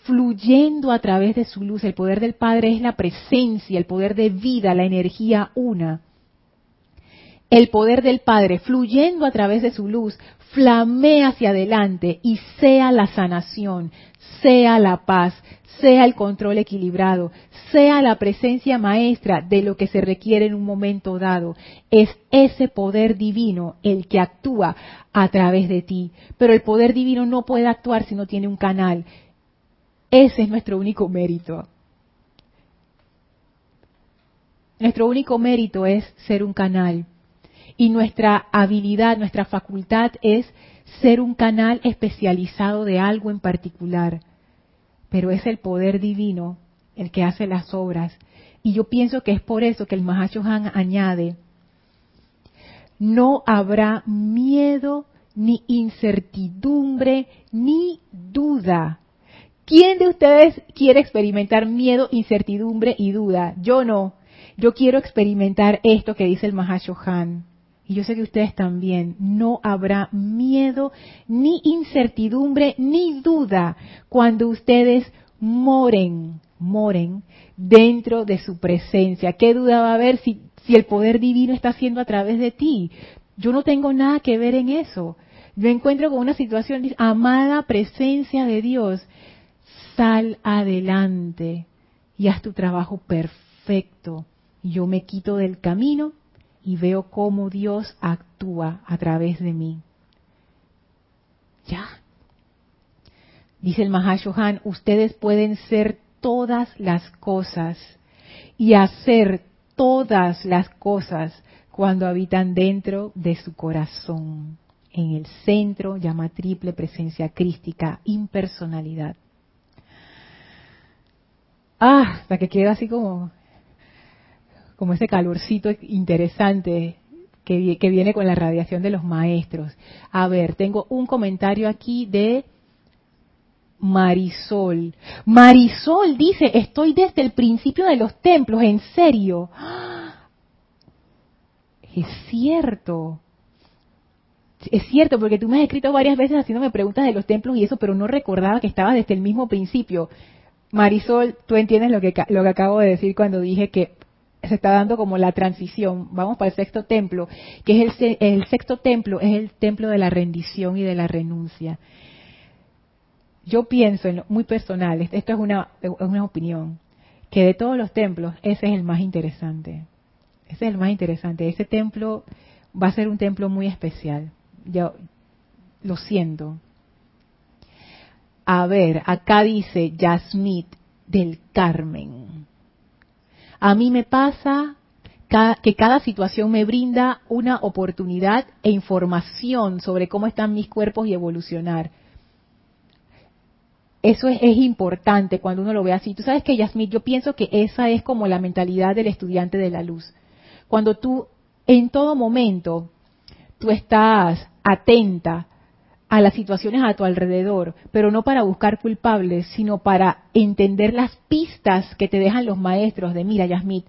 fluyendo a través de su luz. El poder del Padre es la presencia, el poder de vida, la energía una. El poder del Padre fluyendo a través de su luz flamea hacia adelante y sea la sanación, sea la paz, sea el control equilibrado, sea la presencia maestra de lo que se requiere en un momento dado. Es ese poder divino el que actúa a través de ti. Pero el poder divino no puede actuar si no tiene un canal. Ese es nuestro único mérito. Nuestro único mérito es ser un canal. Y nuestra habilidad, nuestra facultad es ser un canal especializado de algo en particular pero es el poder divino el que hace las obras. Y yo pienso que es por eso que el Mahashohan añade, no habrá miedo, ni incertidumbre, ni duda. ¿Quién de ustedes quiere experimentar miedo, incertidumbre y duda? Yo no. Yo quiero experimentar esto que dice el Mahashohan. Y yo sé que ustedes también. No habrá miedo, ni incertidumbre, ni duda cuando ustedes moren, moren dentro de su presencia. ¿Qué duda va a haber si, si el poder divino está haciendo a través de ti? Yo no tengo nada que ver en eso. Yo encuentro con una situación, amada presencia de Dios, sal adelante y haz tu trabajo perfecto. Yo me quito del camino y veo cómo Dios actúa a través de mí. Ya. Dice el Mahashohan, ustedes pueden ser todas las cosas y hacer todas las cosas cuando habitan dentro de su corazón, en el centro, llama triple presencia crística, impersonalidad. Ah, hasta que queda así como como ese calorcito interesante que, viene con la radiación de los maestros. A ver, tengo un comentario aquí de Marisol. Marisol dice, estoy desde el principio de los templos, en serio. Es cierto. Es cierto, porque tú me has escrito varias veces haciéndome preguntas de los templos y eso, pero no recordaba que estaba desde el mismo principio. Marisol, tú entiendes lo que, lo que acabo de decir cuando dije que se está dando como la transición. Vamos para el sexto templo, que es el, el sexto templo, es el templo de la rendición y de la renuncia. Yo pienso, en lo, muy personal, esto es una, una opinión, que de todos los templos, ese es el más interesante. Ese es el más interesante. Ese templo va a ser un templo muy especial. Yo lo siento. A ver, acá dice Yasmit del Carmen. A mí me pasa que cada situación me brinda una oportunidad e información sobre cómo están mis cuerpos y evolucionar. Eso es, importante cuando uno lo ve así. Tú sabes que, Yasmith, yo pienso que esa es como la mentalidad del estudiante de la luz. Cuando tú, en todo momento, tú estás atenta a las situaciones a tu alrededor, pero no para buscar culpables, sino para entender las pistas que te dejan los maestros de, mira, Yasmit,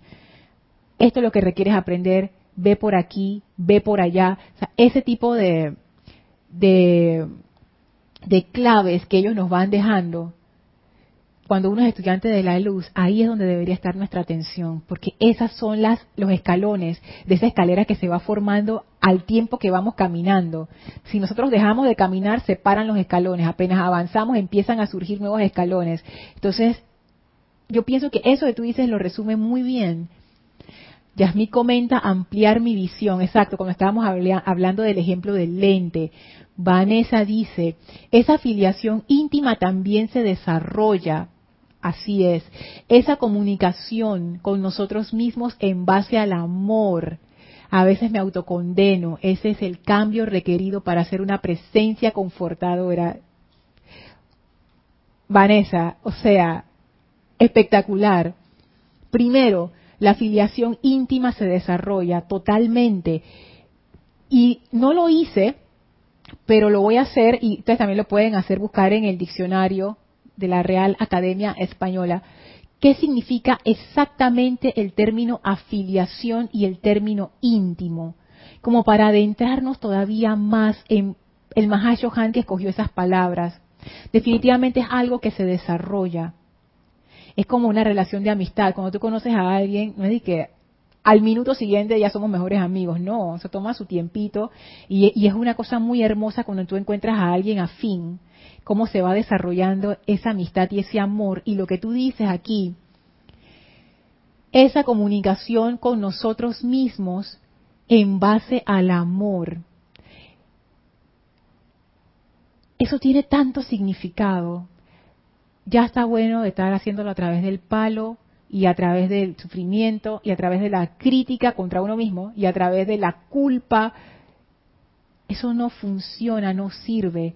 esto es lo que requieres aprender, ve por aquí, ve por allá. Ese tipo de, de, de claves que ellos nos van dejando, cuando uno es estudiante de la luz, ahí es donde debería estar nuestra atención, porque esas son las, los escalones de esa escalera que se va formando al tiempo que vamos caminando. Si nosotros dejamos de caminar, se paran los escalones. Apenas avanzamos, empiezan a surgir nuevos escalones. Entonces, yo pienso que eso que tú dices lo resume muy bien. Yasmí comenta ampliar mi visión, exacto, cuando estábamos hablando del ejemplo del lente. Vanessa dice, esa afiliación íntima también se desarrolla, así es, esa comunicación con nosotros mismos en base al amor. A veces me autocondeno, ese es el cambio requerido para ser una presencia confortadora. Vanessa, o sea, espectacular. Primero, la afiliación íntima se desarrolla totalmente. Y no lo hice, pero lo voy a hacer, y ustedes también lo pueden hacer, buscar en el diccionario de la Real Academia Española, qué significa exactamente el término afiliación y el término íntimo, como para adentrarnos todavía más en el Mahashohan que escogió esas palabras. Definitivamente es algo que se desarrolla es como una relación de amistad. Cuando tú conoces a alguien, no es de que al minuto siguiente ya somos mejores amigos, no, se toma su tiempito y, y, es una cosa muy hermosa cuando tú encuentras a alguien afín, cómo se va desarrollando esa amistad y ese amor y lo que tú dices aquí, esa comunicación con nosotros mismos en base al amor. Eso tiene tanto significado ya está bueno estar haciéndolo a través del palo y a través del sufrimiento y a través de la crítica contra uno mismo y a través de la culpa. Eso no funciona, no sirve.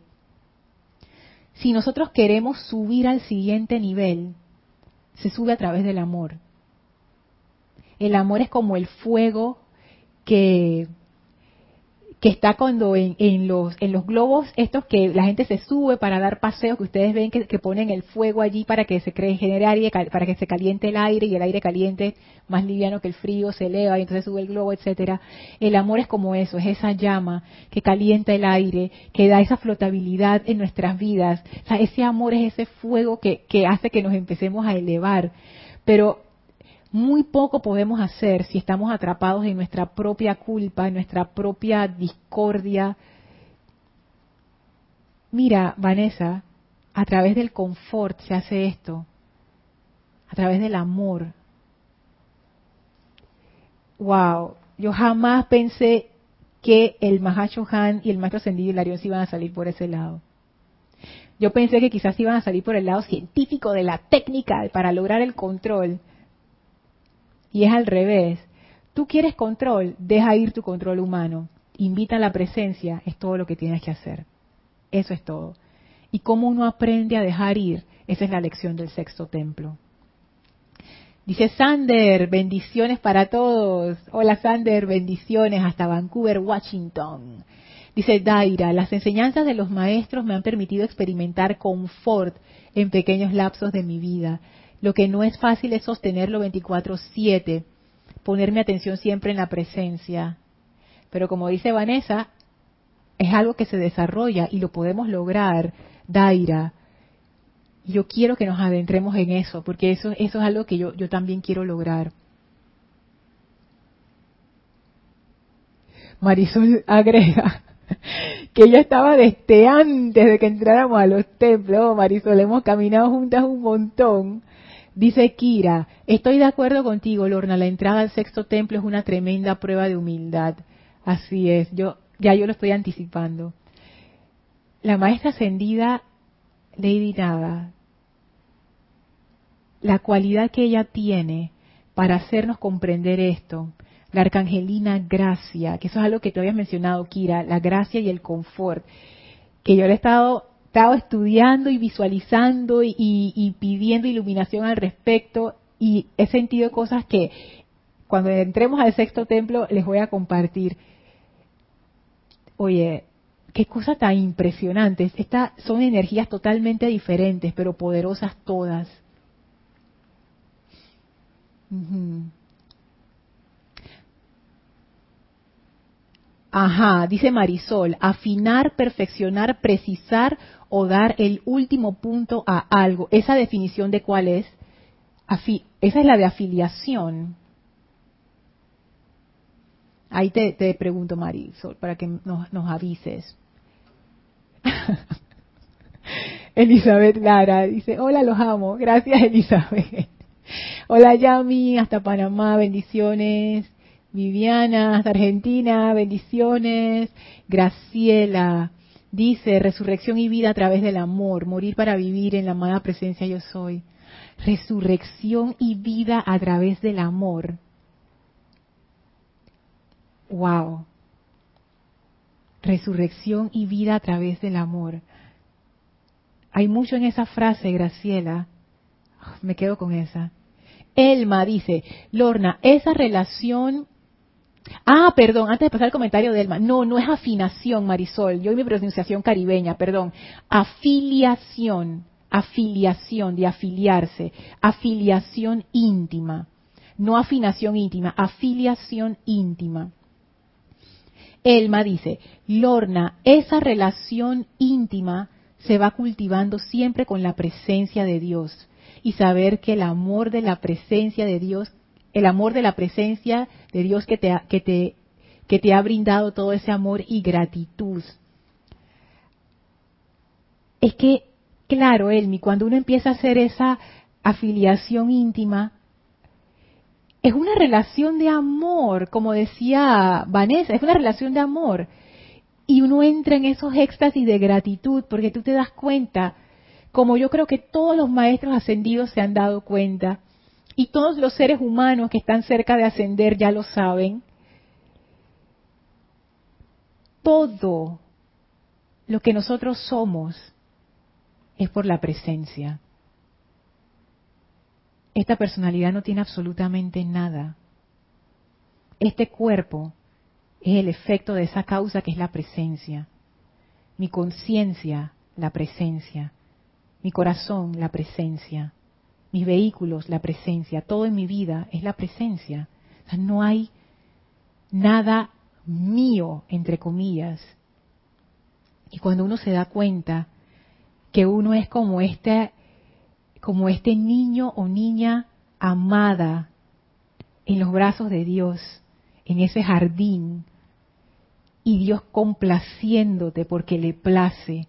Si nosotros queremos subir al siguiente nivel, se sube a través del amor. El amor es como el fuego que que está cuando en, en, los, en los globos estos que la gente se sube para dar paseos, que ustedes ven que, que ponen el fuego allí para que se cree, genere aire, para que se caliente el aire y el aire caliente más liviano que el frío se eleva y entonces sube el globo, etcétera. El amor es como eso, es esa llama que calienta el aire, que da esa flotabilidad en nuestras vidas. O sea, ese amor es ese fuego que, que hace que nos empecemos a elevar. Pero muy poco podemos hacer si estamos atrapados en nuestra propia culpa, en nuestra propia discordia. Mira, Vanessa, a través del confort se hace esto, a través del amor. Wow, yo jamás pensé que el Mahacho Han y el Maestro Ascendido y se iban a salir por ese lado. Yo pensé que quizás iban a salir por el lado científico de la técnica para lograr el control y es al revés. Tú quieres control, deja ir tu control humano. Invita a la presencia, es todo lo que tienes que hacer. Eso es todo. Y cómo uno aprende a dejar ir, esa es la lección del sexto templo. Dice Sander, bendiciones para todos. Hola Sander, bendiciones hasta Vancouver, Washington. Dice Daira, las enseñanzas de los maestros me han permitido experimentar confort en pequeños lapsos de mi vida. Lo que no es fácil es sostenerlo 24/7, ponerme atención siempre en la presencia. Pero como dice Vanessa, es algo que se desarrolla y lo podemos lograr, Daira. Yo quiero que nos adentremos en eso, porque eso, eso es algo que yo, yo también quiero lograr. Marisol agrega que ella estaba desde antes de que entráramos a los templos. Marisol, hemos caminado juntas un montón Dice Kira, estoy de acuerdo contigo, Lorna, la entrada al sexto templo es una tremenda prueba de humildad. Así es, yo ya yo lo estoy anticipando. La maestra ascendida, Lady Nada, la cualidad que ella tiene para hacernos comprender esto, la arcangelina gracia, que eso es algo que te habías mencionado, Kira, la gracia y el confort, que yo le he estado estado estudiando y visualizando y, pidiendo iluminación al respecto y he sentido cosas que cuando entremos al sexto templo les voy a compartir. Oye, qué cosa tan impresionante. Estas son energías totalmente diferentes, pero poderosas todas. Ajá, dice Marisol, afinar, perfeccionar, precisar o dar el último punto a algo. ¿Esa definición de cuál es? esa es la de afiliación. Ahí te, te pregunto, Marisol, para que nos, nos avises. Elizabeth Lara dice, hola, los amo. Gracias, Elizabeth. Hola, Yami, hasta Panamá, bendiciones. Viviana, hasta Argentina, bendiciones. Graciela dice, resurrección y vida a través del amor, morir para vivir en la amada presencia yo soy. Resurrección y vida a través del amor. Wow. Resurrección y vida a través del amor. Hay mucho en esa frase, Graciela. Me quedo con esa. Elma dice, Lorna, esa relación... Ah, perdón, antes de pasar el comentario de Elma. No, no es afinación, Marisol. Yo y mi pronunciación caribeña, perdón. Afiliación, afiliación, de afiliarse. Afiliación íntima. No afinación íntima, afiliación íntima. Elma dice, Lorna, esa relación íntima se va cultivando siempre con la presencia de Dios y saber que el amor de la presencia de Dios, el amor de la presencia de Dios que te, que te, que te ha brindado todo ese amor y gratitud. Es que, claro, Elmi, cuando uno empieza a hacer esa afiliación íntima, es una relación de amor, como decía Vanessa, es una relación de amor. Y uno entra en esos éxtasis de gratitud porque tú te das cuenta, como yo creo que todos los maestros ascendidos se han dado cuenta, y todos los seres humanos que están cerca de ascender ya lo saben, todo lo que nosotros somos es por la presencia esta personalidad no tiene absolutamente nada. Este cuerpo es el efecto de esa causa que es la presencia. Mi conciencia, la presencia. Mi corazón, la presencia. Mis vehículos, la presencia. Todo en mi vida es la presencia. O sea, no hay nada mío, entre comillas. Y cuando uno se da cuenta que uno es como este como este niño o niña amada en los brazos de Dios, en ese jardín, y Dios complaciéndote porque le place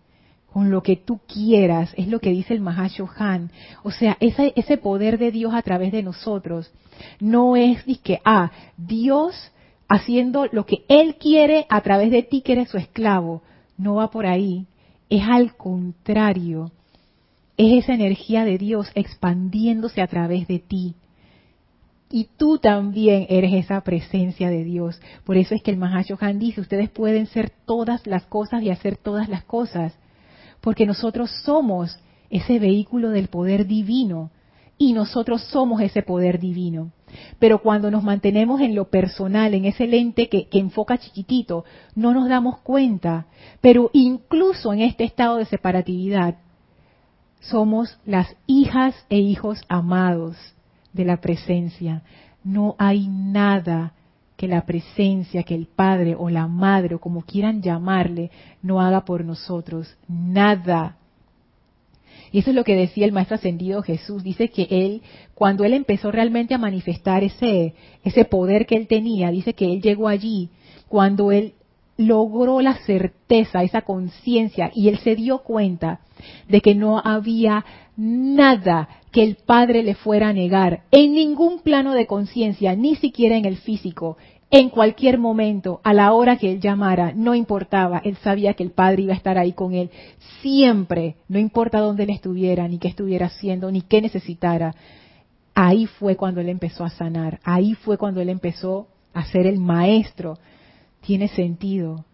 con lo que tú quieras, es lo que dice el Mahashohan. O sea, ese, ese poder de Dios a través de nosotros no es que, ah, Dios haciendo lo que Él quiere a través de ti que eres su esclavo. No va por ahí. Es al contrario es esa energía de Dios expandiéndose a través de ti. Y tú también eres esa presencia de Dios. Por eso es que el Mahashohan dice, ustedes pueden ser todas las cosas y hacer todas las cosas. Porque nosotros somos ese vehículo del poder divino. Y nosotros somos ese poder divino. Pero cuando nos mantenemos en lo personal, en ese lente que, enfoca chiquitito, no nos damos cuenta. Pero incluso en este estado de separatividad, somos las hijas e hijos amados de la presencia. No hay nada que la presencia, que el Padre o la Madre, o como quieran llamarle, no haga por nosotros. Nada. Y eso es lo que decía el Maestro Ascendido Jesús. Dice que él, cuando él empezó realmente a manifestar ese, ese poder que él tenía, dice que él llegó allí cuando él logró la certeza, esa conciencia, y él se dio cuenta de que no había nada que el Padre le fuera a negar en ningún plano de conciencia, ni siquiera en el físico, en cualquier momento, a la hora que él llamara, no importaba, él sabía que el Padre iba a estar ahí con él, siempre, no importa dónde él estuviera, ni qué estuviera haciendo, ni qué necesitara. Ahí fue cuando él empezó a sanar, ahí fue cuando él empezó a ser el maestro tiene sentido.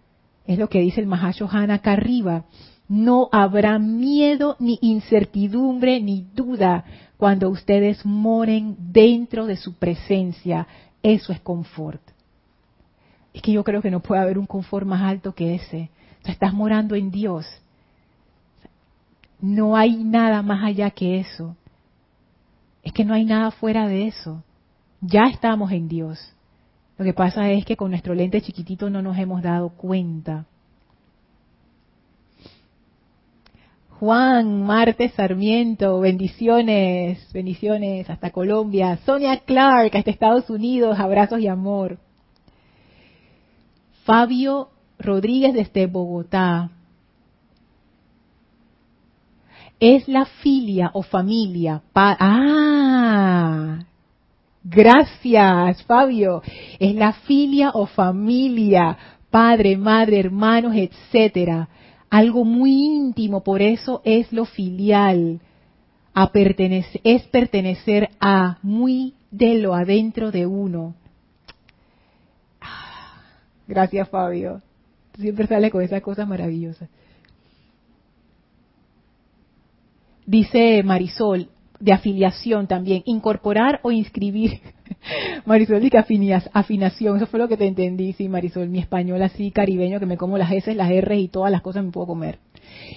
Es lo que dice el Mahashohan acá arriba. No habrá miedo, ni incertidumbre, ni duda cuando ustedes moren dentro de su presencia. Eso es confort. Es que yo creo que no puede haber un confort más alto que ese. Estás morando en Dios. No hay nada más allá que eso. Es que no hay nada fuera de eso. Ya estamos en Dios. Lo que pasa es que con nuestro lente chiquitito no nos hemos dado cuenta. Juan Marte Sarmiento, bendiciones, bendiciones hasta Colombia. Sonia Clark, hasta Estados Unidos, abrazos y amor. Fabio Rodríguez desde Bogotá. Es la filia o familia. ah, gracias Fabio. Es la filia o familia. Padre, madre, hermanos, etcétera. Algo muy íntimo, por eso es lo filial. A pertenecer, es pertenecer a muy de lo adentro de uno. Gracias Fabio. Siempre sale con esas cosas maravillosas. Dice Marisol, de afiliación también, incorporar o inscribir. Marisol dice afinación, eso fue lo que te entendí, sí, Marisol, mi español así caribeño que me como las S, las R y todas las cosas me puedo comer.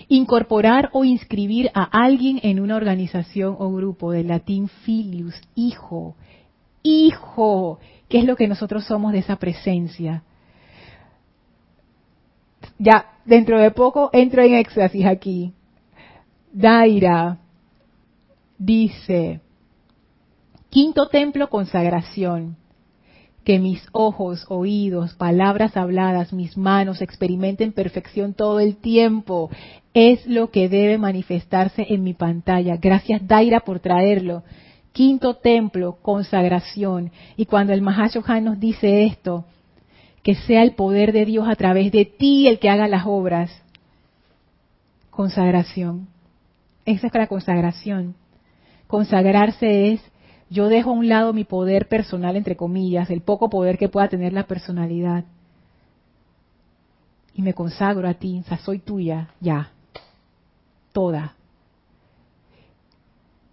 Incorporar o inscribir a alguien en una organización o grupo, del latín filius, hijo, hijo, que es lo que nosotros somos de esa presencia. Ya, dentro de poco entro en éxtasis aquí. Daira dice, quinto templo consagración, que mis ojos, oídos, palabras habladas, mis manos experimenten perfección todo el tiempo, es lo que debe manifestarse en mi pantalla. Gracias Daira por traerlo. Quinto templo, consagración. Y cuando el Mahashohan nos dice esto, que sea el poder de Dios a través de ti el que haga las obras. Consagración. Esa es la consagración. Consagrarse es, yo dejo a un lado mi poder personal, entre comillas, el poco poder que pueda tener la personalidad. Y me consagro a ti, o sea, soy tuya, ya, toda.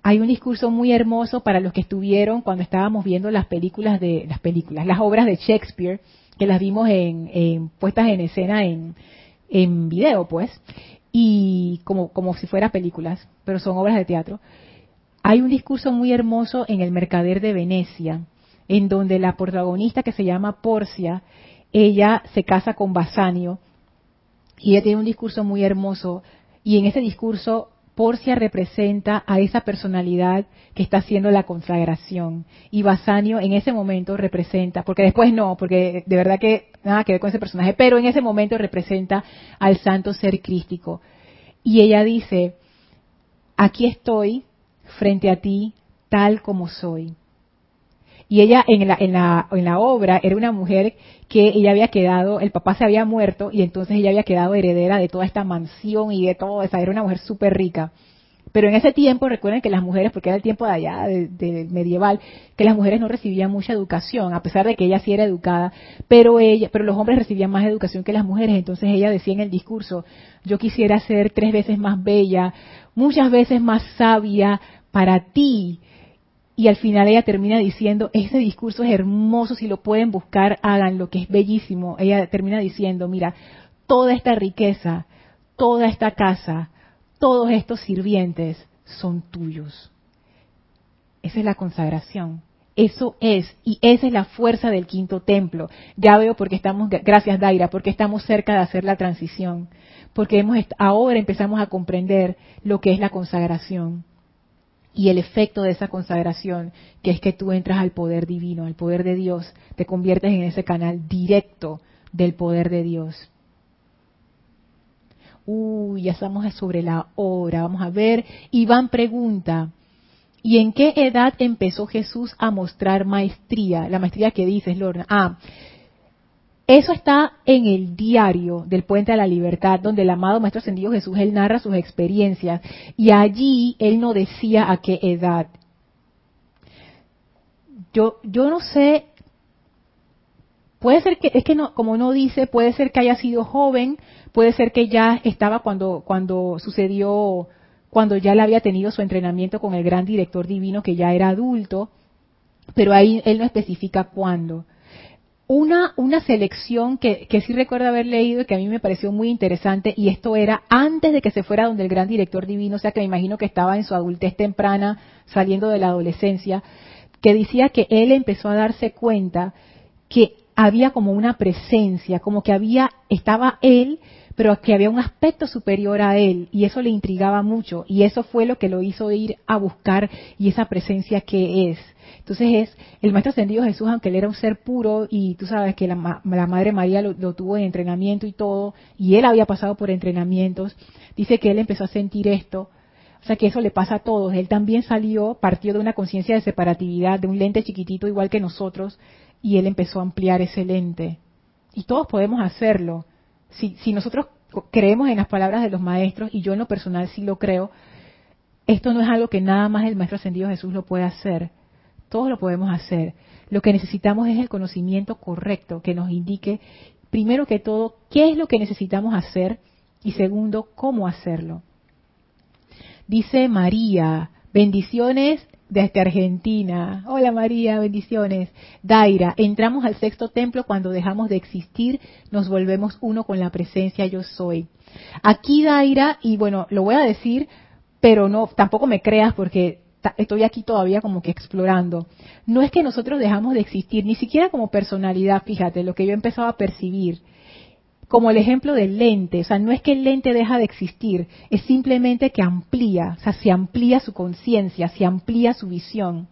Hay un discurso muy hermoso para los que estuvieron cuando estábamos viendo las películas de, las películas, las obras de Shakespeare, que las vimos en, puestas en escena en, en video, pues, y como, como si fueran películas, pero son obras de teatro. Hay un discurso muy hermoso en El Mercader de Venecia, en donde la protagonista que se llama Porcia, ella se casa con Basanio y ella tiene un discurso muy hermoso y en ese discurso Porcia representa a esa personalidad que está haciendo la consagración. Y Basanio en ese momento representa, porque después no, porque de verdad que nada que ver con ese personaje, pero en ese momento representa al santo ser crístico. Y ella dice, aquí estoy frente a ti tal como soy. Y ella en la, en la, en la obra era una mujer que ella había quedado, el papá se había muerto y entonces ella había quedado heredera de toda esta mansión y de todo, esa era una mujer súper rica. Pero en ese tiempo, recuerden que las mujeres, porque era el tiempo de allá, de, medieval, que las mujeres no recibían mucha educación, a pesar de que ella sí era educada, pero ella, pero los hombres recibían más educación que las mujeres. Entonces ella decía en el discurso, yo quisiera ser tres veces más bella, muchas veces más sabia para ti, y al final ella termina diciendo, ese discurso es hermoso, si lo pueden buscar, hagan lo que es bellísimo. Ella termina diciendo, mira, toda esta riqueza, toda esta casa, todos estos sirvientes son tuyos. Esa es la consagración. Eso es, y esa es la fuerza del quinto templo. Ya veo porque estamos, gracias Daira, porque estamos cerca de hacer la transición, porque hemos, ahora empezamos a comprender lo que es la consagración y el efecto de esa consagración, que es que tú entras al poder divino, al poder de Dios, te conviertes en ese canal directo del poder de Dios. Uy, ya estamos sobre la hora. Vamos a ver. Iván pregunta, ¿y en qué edad empezó Jesús a mostrar maestría? La maestría que dices, Lorna. Ah, eso está en el diario del Puente a la Libertad, donde el amado Maestro Ascendido Jesús, él narra sus experiencias. Y allí él no decía a qué edad. Yo, yo no sé, puede ser que, es que no, como no dice, puede ser que haya sido joven, puede ser que ya estaba cuando, cuando sucedió, cuando ya le había tenido su entrenamiento con el gran director divino que ya era adulto, pero ahí él no especifica cuándo una, una selección que, que sí recuerdo haber leído y que a mí me pareció muy interesante, y esto era antes de que se fuera donde el gran director divino, o sea que me imagino que estaba en su adultez temprana, saliendo de la adolescencia, que decía que él empezó a darse cuenta que había como una presencia, como que había, estaba él, pero que había un aspecto superior a él y eso le intrigaba mucho y eso fue lo que lo hizo ir a buscar y esa presencia que es. Entonces es el Maestro Ascendido Jesús, aunque él era un ser puro y tú sabes que la, Madre María lo, lo, tuvo en entrenamiento y todo, y él había pasado por entrenamientos, dice que él empezó a sentir esto, o sea que eso le pasa a todos. Él también salió, partió de una conciencia de separatividad, de un lente chiquitito igual que nosotros, y él empezó a ampliar ese lente. Y todos podemos hacerlo. Si, si nosotros creemos en las palabras de los maestros, y yo en lo personal sí lo creo, esto no es algo que nada más el Maestro Ascendido Jesús lo puede hacer. Todos lo podemos hacer. Lo que necesitamos es el conocimiento correcto que nos indique, primero que todo, qué es lo que necesitamos hacer y segundo, cómo hacerlo. Dice María, bendiciones desde Argentina. Hola María, bendiciones. Daira, entramos al sexto templo cuando dejamos de existir, nos volvemos uno con la presencia yo soy. Aquí Daira, y bueno, lo voy a decir, pero no, tampoco me creas porque estoy aquí todavía como que explorando. No es que nosotros dejamos de existir, ni siquiera como personalidad, fíjate, lo que yo empezaba a percibir como el ejemplo del lente, o sea, no es que el lente deja de existir, es simplemente que amplía, o sea, se amplía su conciencia, se amplía su visión.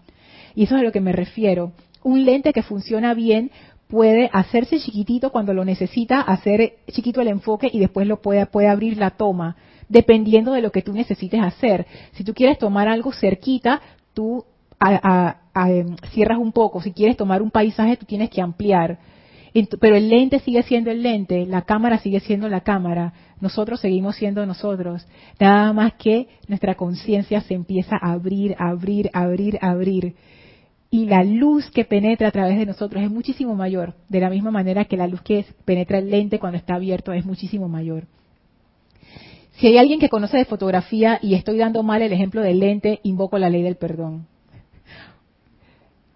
Y eso es a lo que me refiero. Un lente que funciona bien puede hacerse chiquitito cuando lo necesita, hacer chiquito el enfoque y después lo puede, abrir la toma, dependiendo de lo que tú necesites hacer. Si tú quieres tomar algo cerquita, tú em, cierras un poco. Si quieres tomar un paisaje, tú tienes que ampliar pero el lente sigue siendo el lente, la cámara sigue siendo la cámara, nosotros seguimos siendo nosotros. Nada más que nuestra conciencia se empieza a abrir, abrir, abrir, abrir. Y la luz que penetra a través de nosotros es muchísimo mayor, de la misma manera que la luz que penetra el lente cuando está abierto es muchísimo mayor. Si hay alguien que conoce de fotografía y estoy dando mal el ejemplo del lente, invoco la ley del perdón.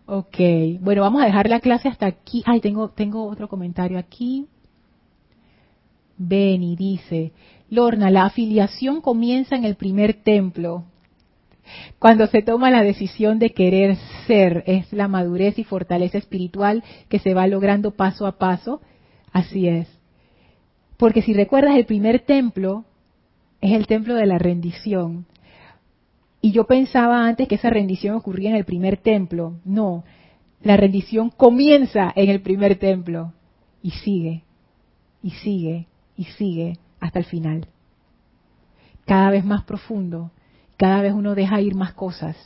Ok, bueno, vamos a dejar la clase hasta aquí. Ay, tengo, tengo otro comentario aquí. Beni dice, Lorna, la afiliación comienza en el primer templo. Cuando se toma la decisión de querer ser, es la madurez y fortaleza espiritual que se va logrando paso a paso. Así es. Porque si recuerdas, el primer templo es el templo de la rendición. Y yo pensaba antes que esa rendición ocurría en el primer templo. No, la rendición comienza en el primer templo y sigue, y sigue, y sigue hasta el final. Cada vez más profundo, cada vez uno deja ir más cosas.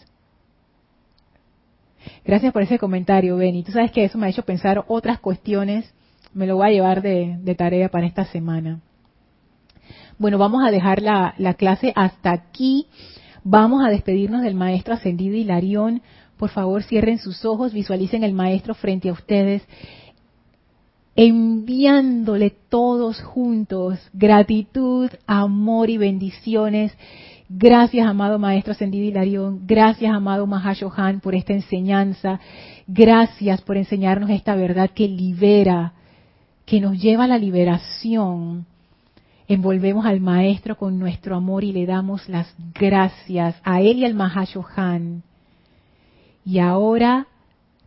Gracias por ese comentario, Benny. Tú sabes que eso me ha hecho pensar otras cuestiones. Me lo voy a llevar de, tarea para esta semana. Bueno, vamos a dejar la, la clase hasta aquí. Vamos a despedirnos del maestro ascendido Hilarión. Por favor, cierren sus ojos, visualicen el maestro frente a ustedes, enviándole todos juntos gratitud, amor y bendiciones. Gracias, amado Maestro Ascendido Hilarión. Gracias, amado Mahashohan, por esta enseñanza. Gracias por enseñarnos esta verdad que libera, que nos lleva a la liberación envolvemos al Maestro con nuestro amor y le damos las gracias a él y al Mahashohan. Y ahora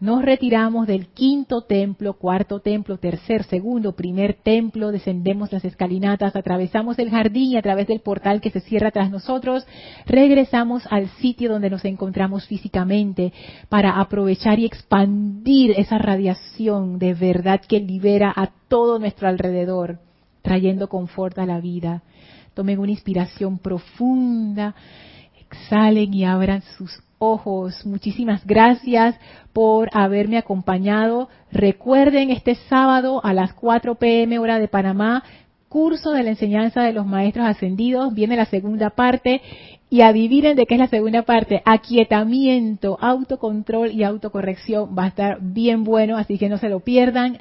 nos retiramos del quinto templo, cuarto templo, tercer, segundo, primer templo, descendemos las escalinatas, atravesamos el jardín y a través del portal que se cierra tras nosotros, regresamos al sitio donde nos encontramos físicamente para aprovechar y expandir esa radiación de verdad que libera a todo nuestro alrededor trayendo confort a la vida. Tomen una inspiración profunda, exhalen y abran sus Muchísimas gracias por haberme acompañado. Recuerden este sábado a las 4 pm hora de Panamá, curso de la enseñanza de los maestros ascendidos. Viene la segunda parte y adivinen de qué es la segunda parte. Aquietamiento, autocontrol y autocorrección. Va a estar bien bueno, así que no se lo pierdan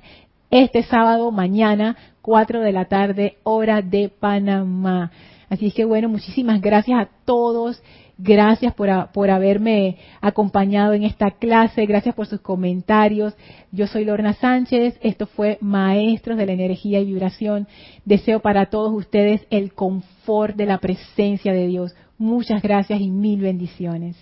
este sábado, mañana, 4 de la tarde, hora de Panamá. Así que bueno, muchísimas gracias a todos. Gracias por, por, haberme acompañado en esta clase. Gracias por sus comentarios. Yo soy Lorna Sánchez. Esto fue Maestros de la Energía y Vibración. Deseo para todos ustedes el confort de la presencia de Dios. Muchas gracias y mil bendiciones.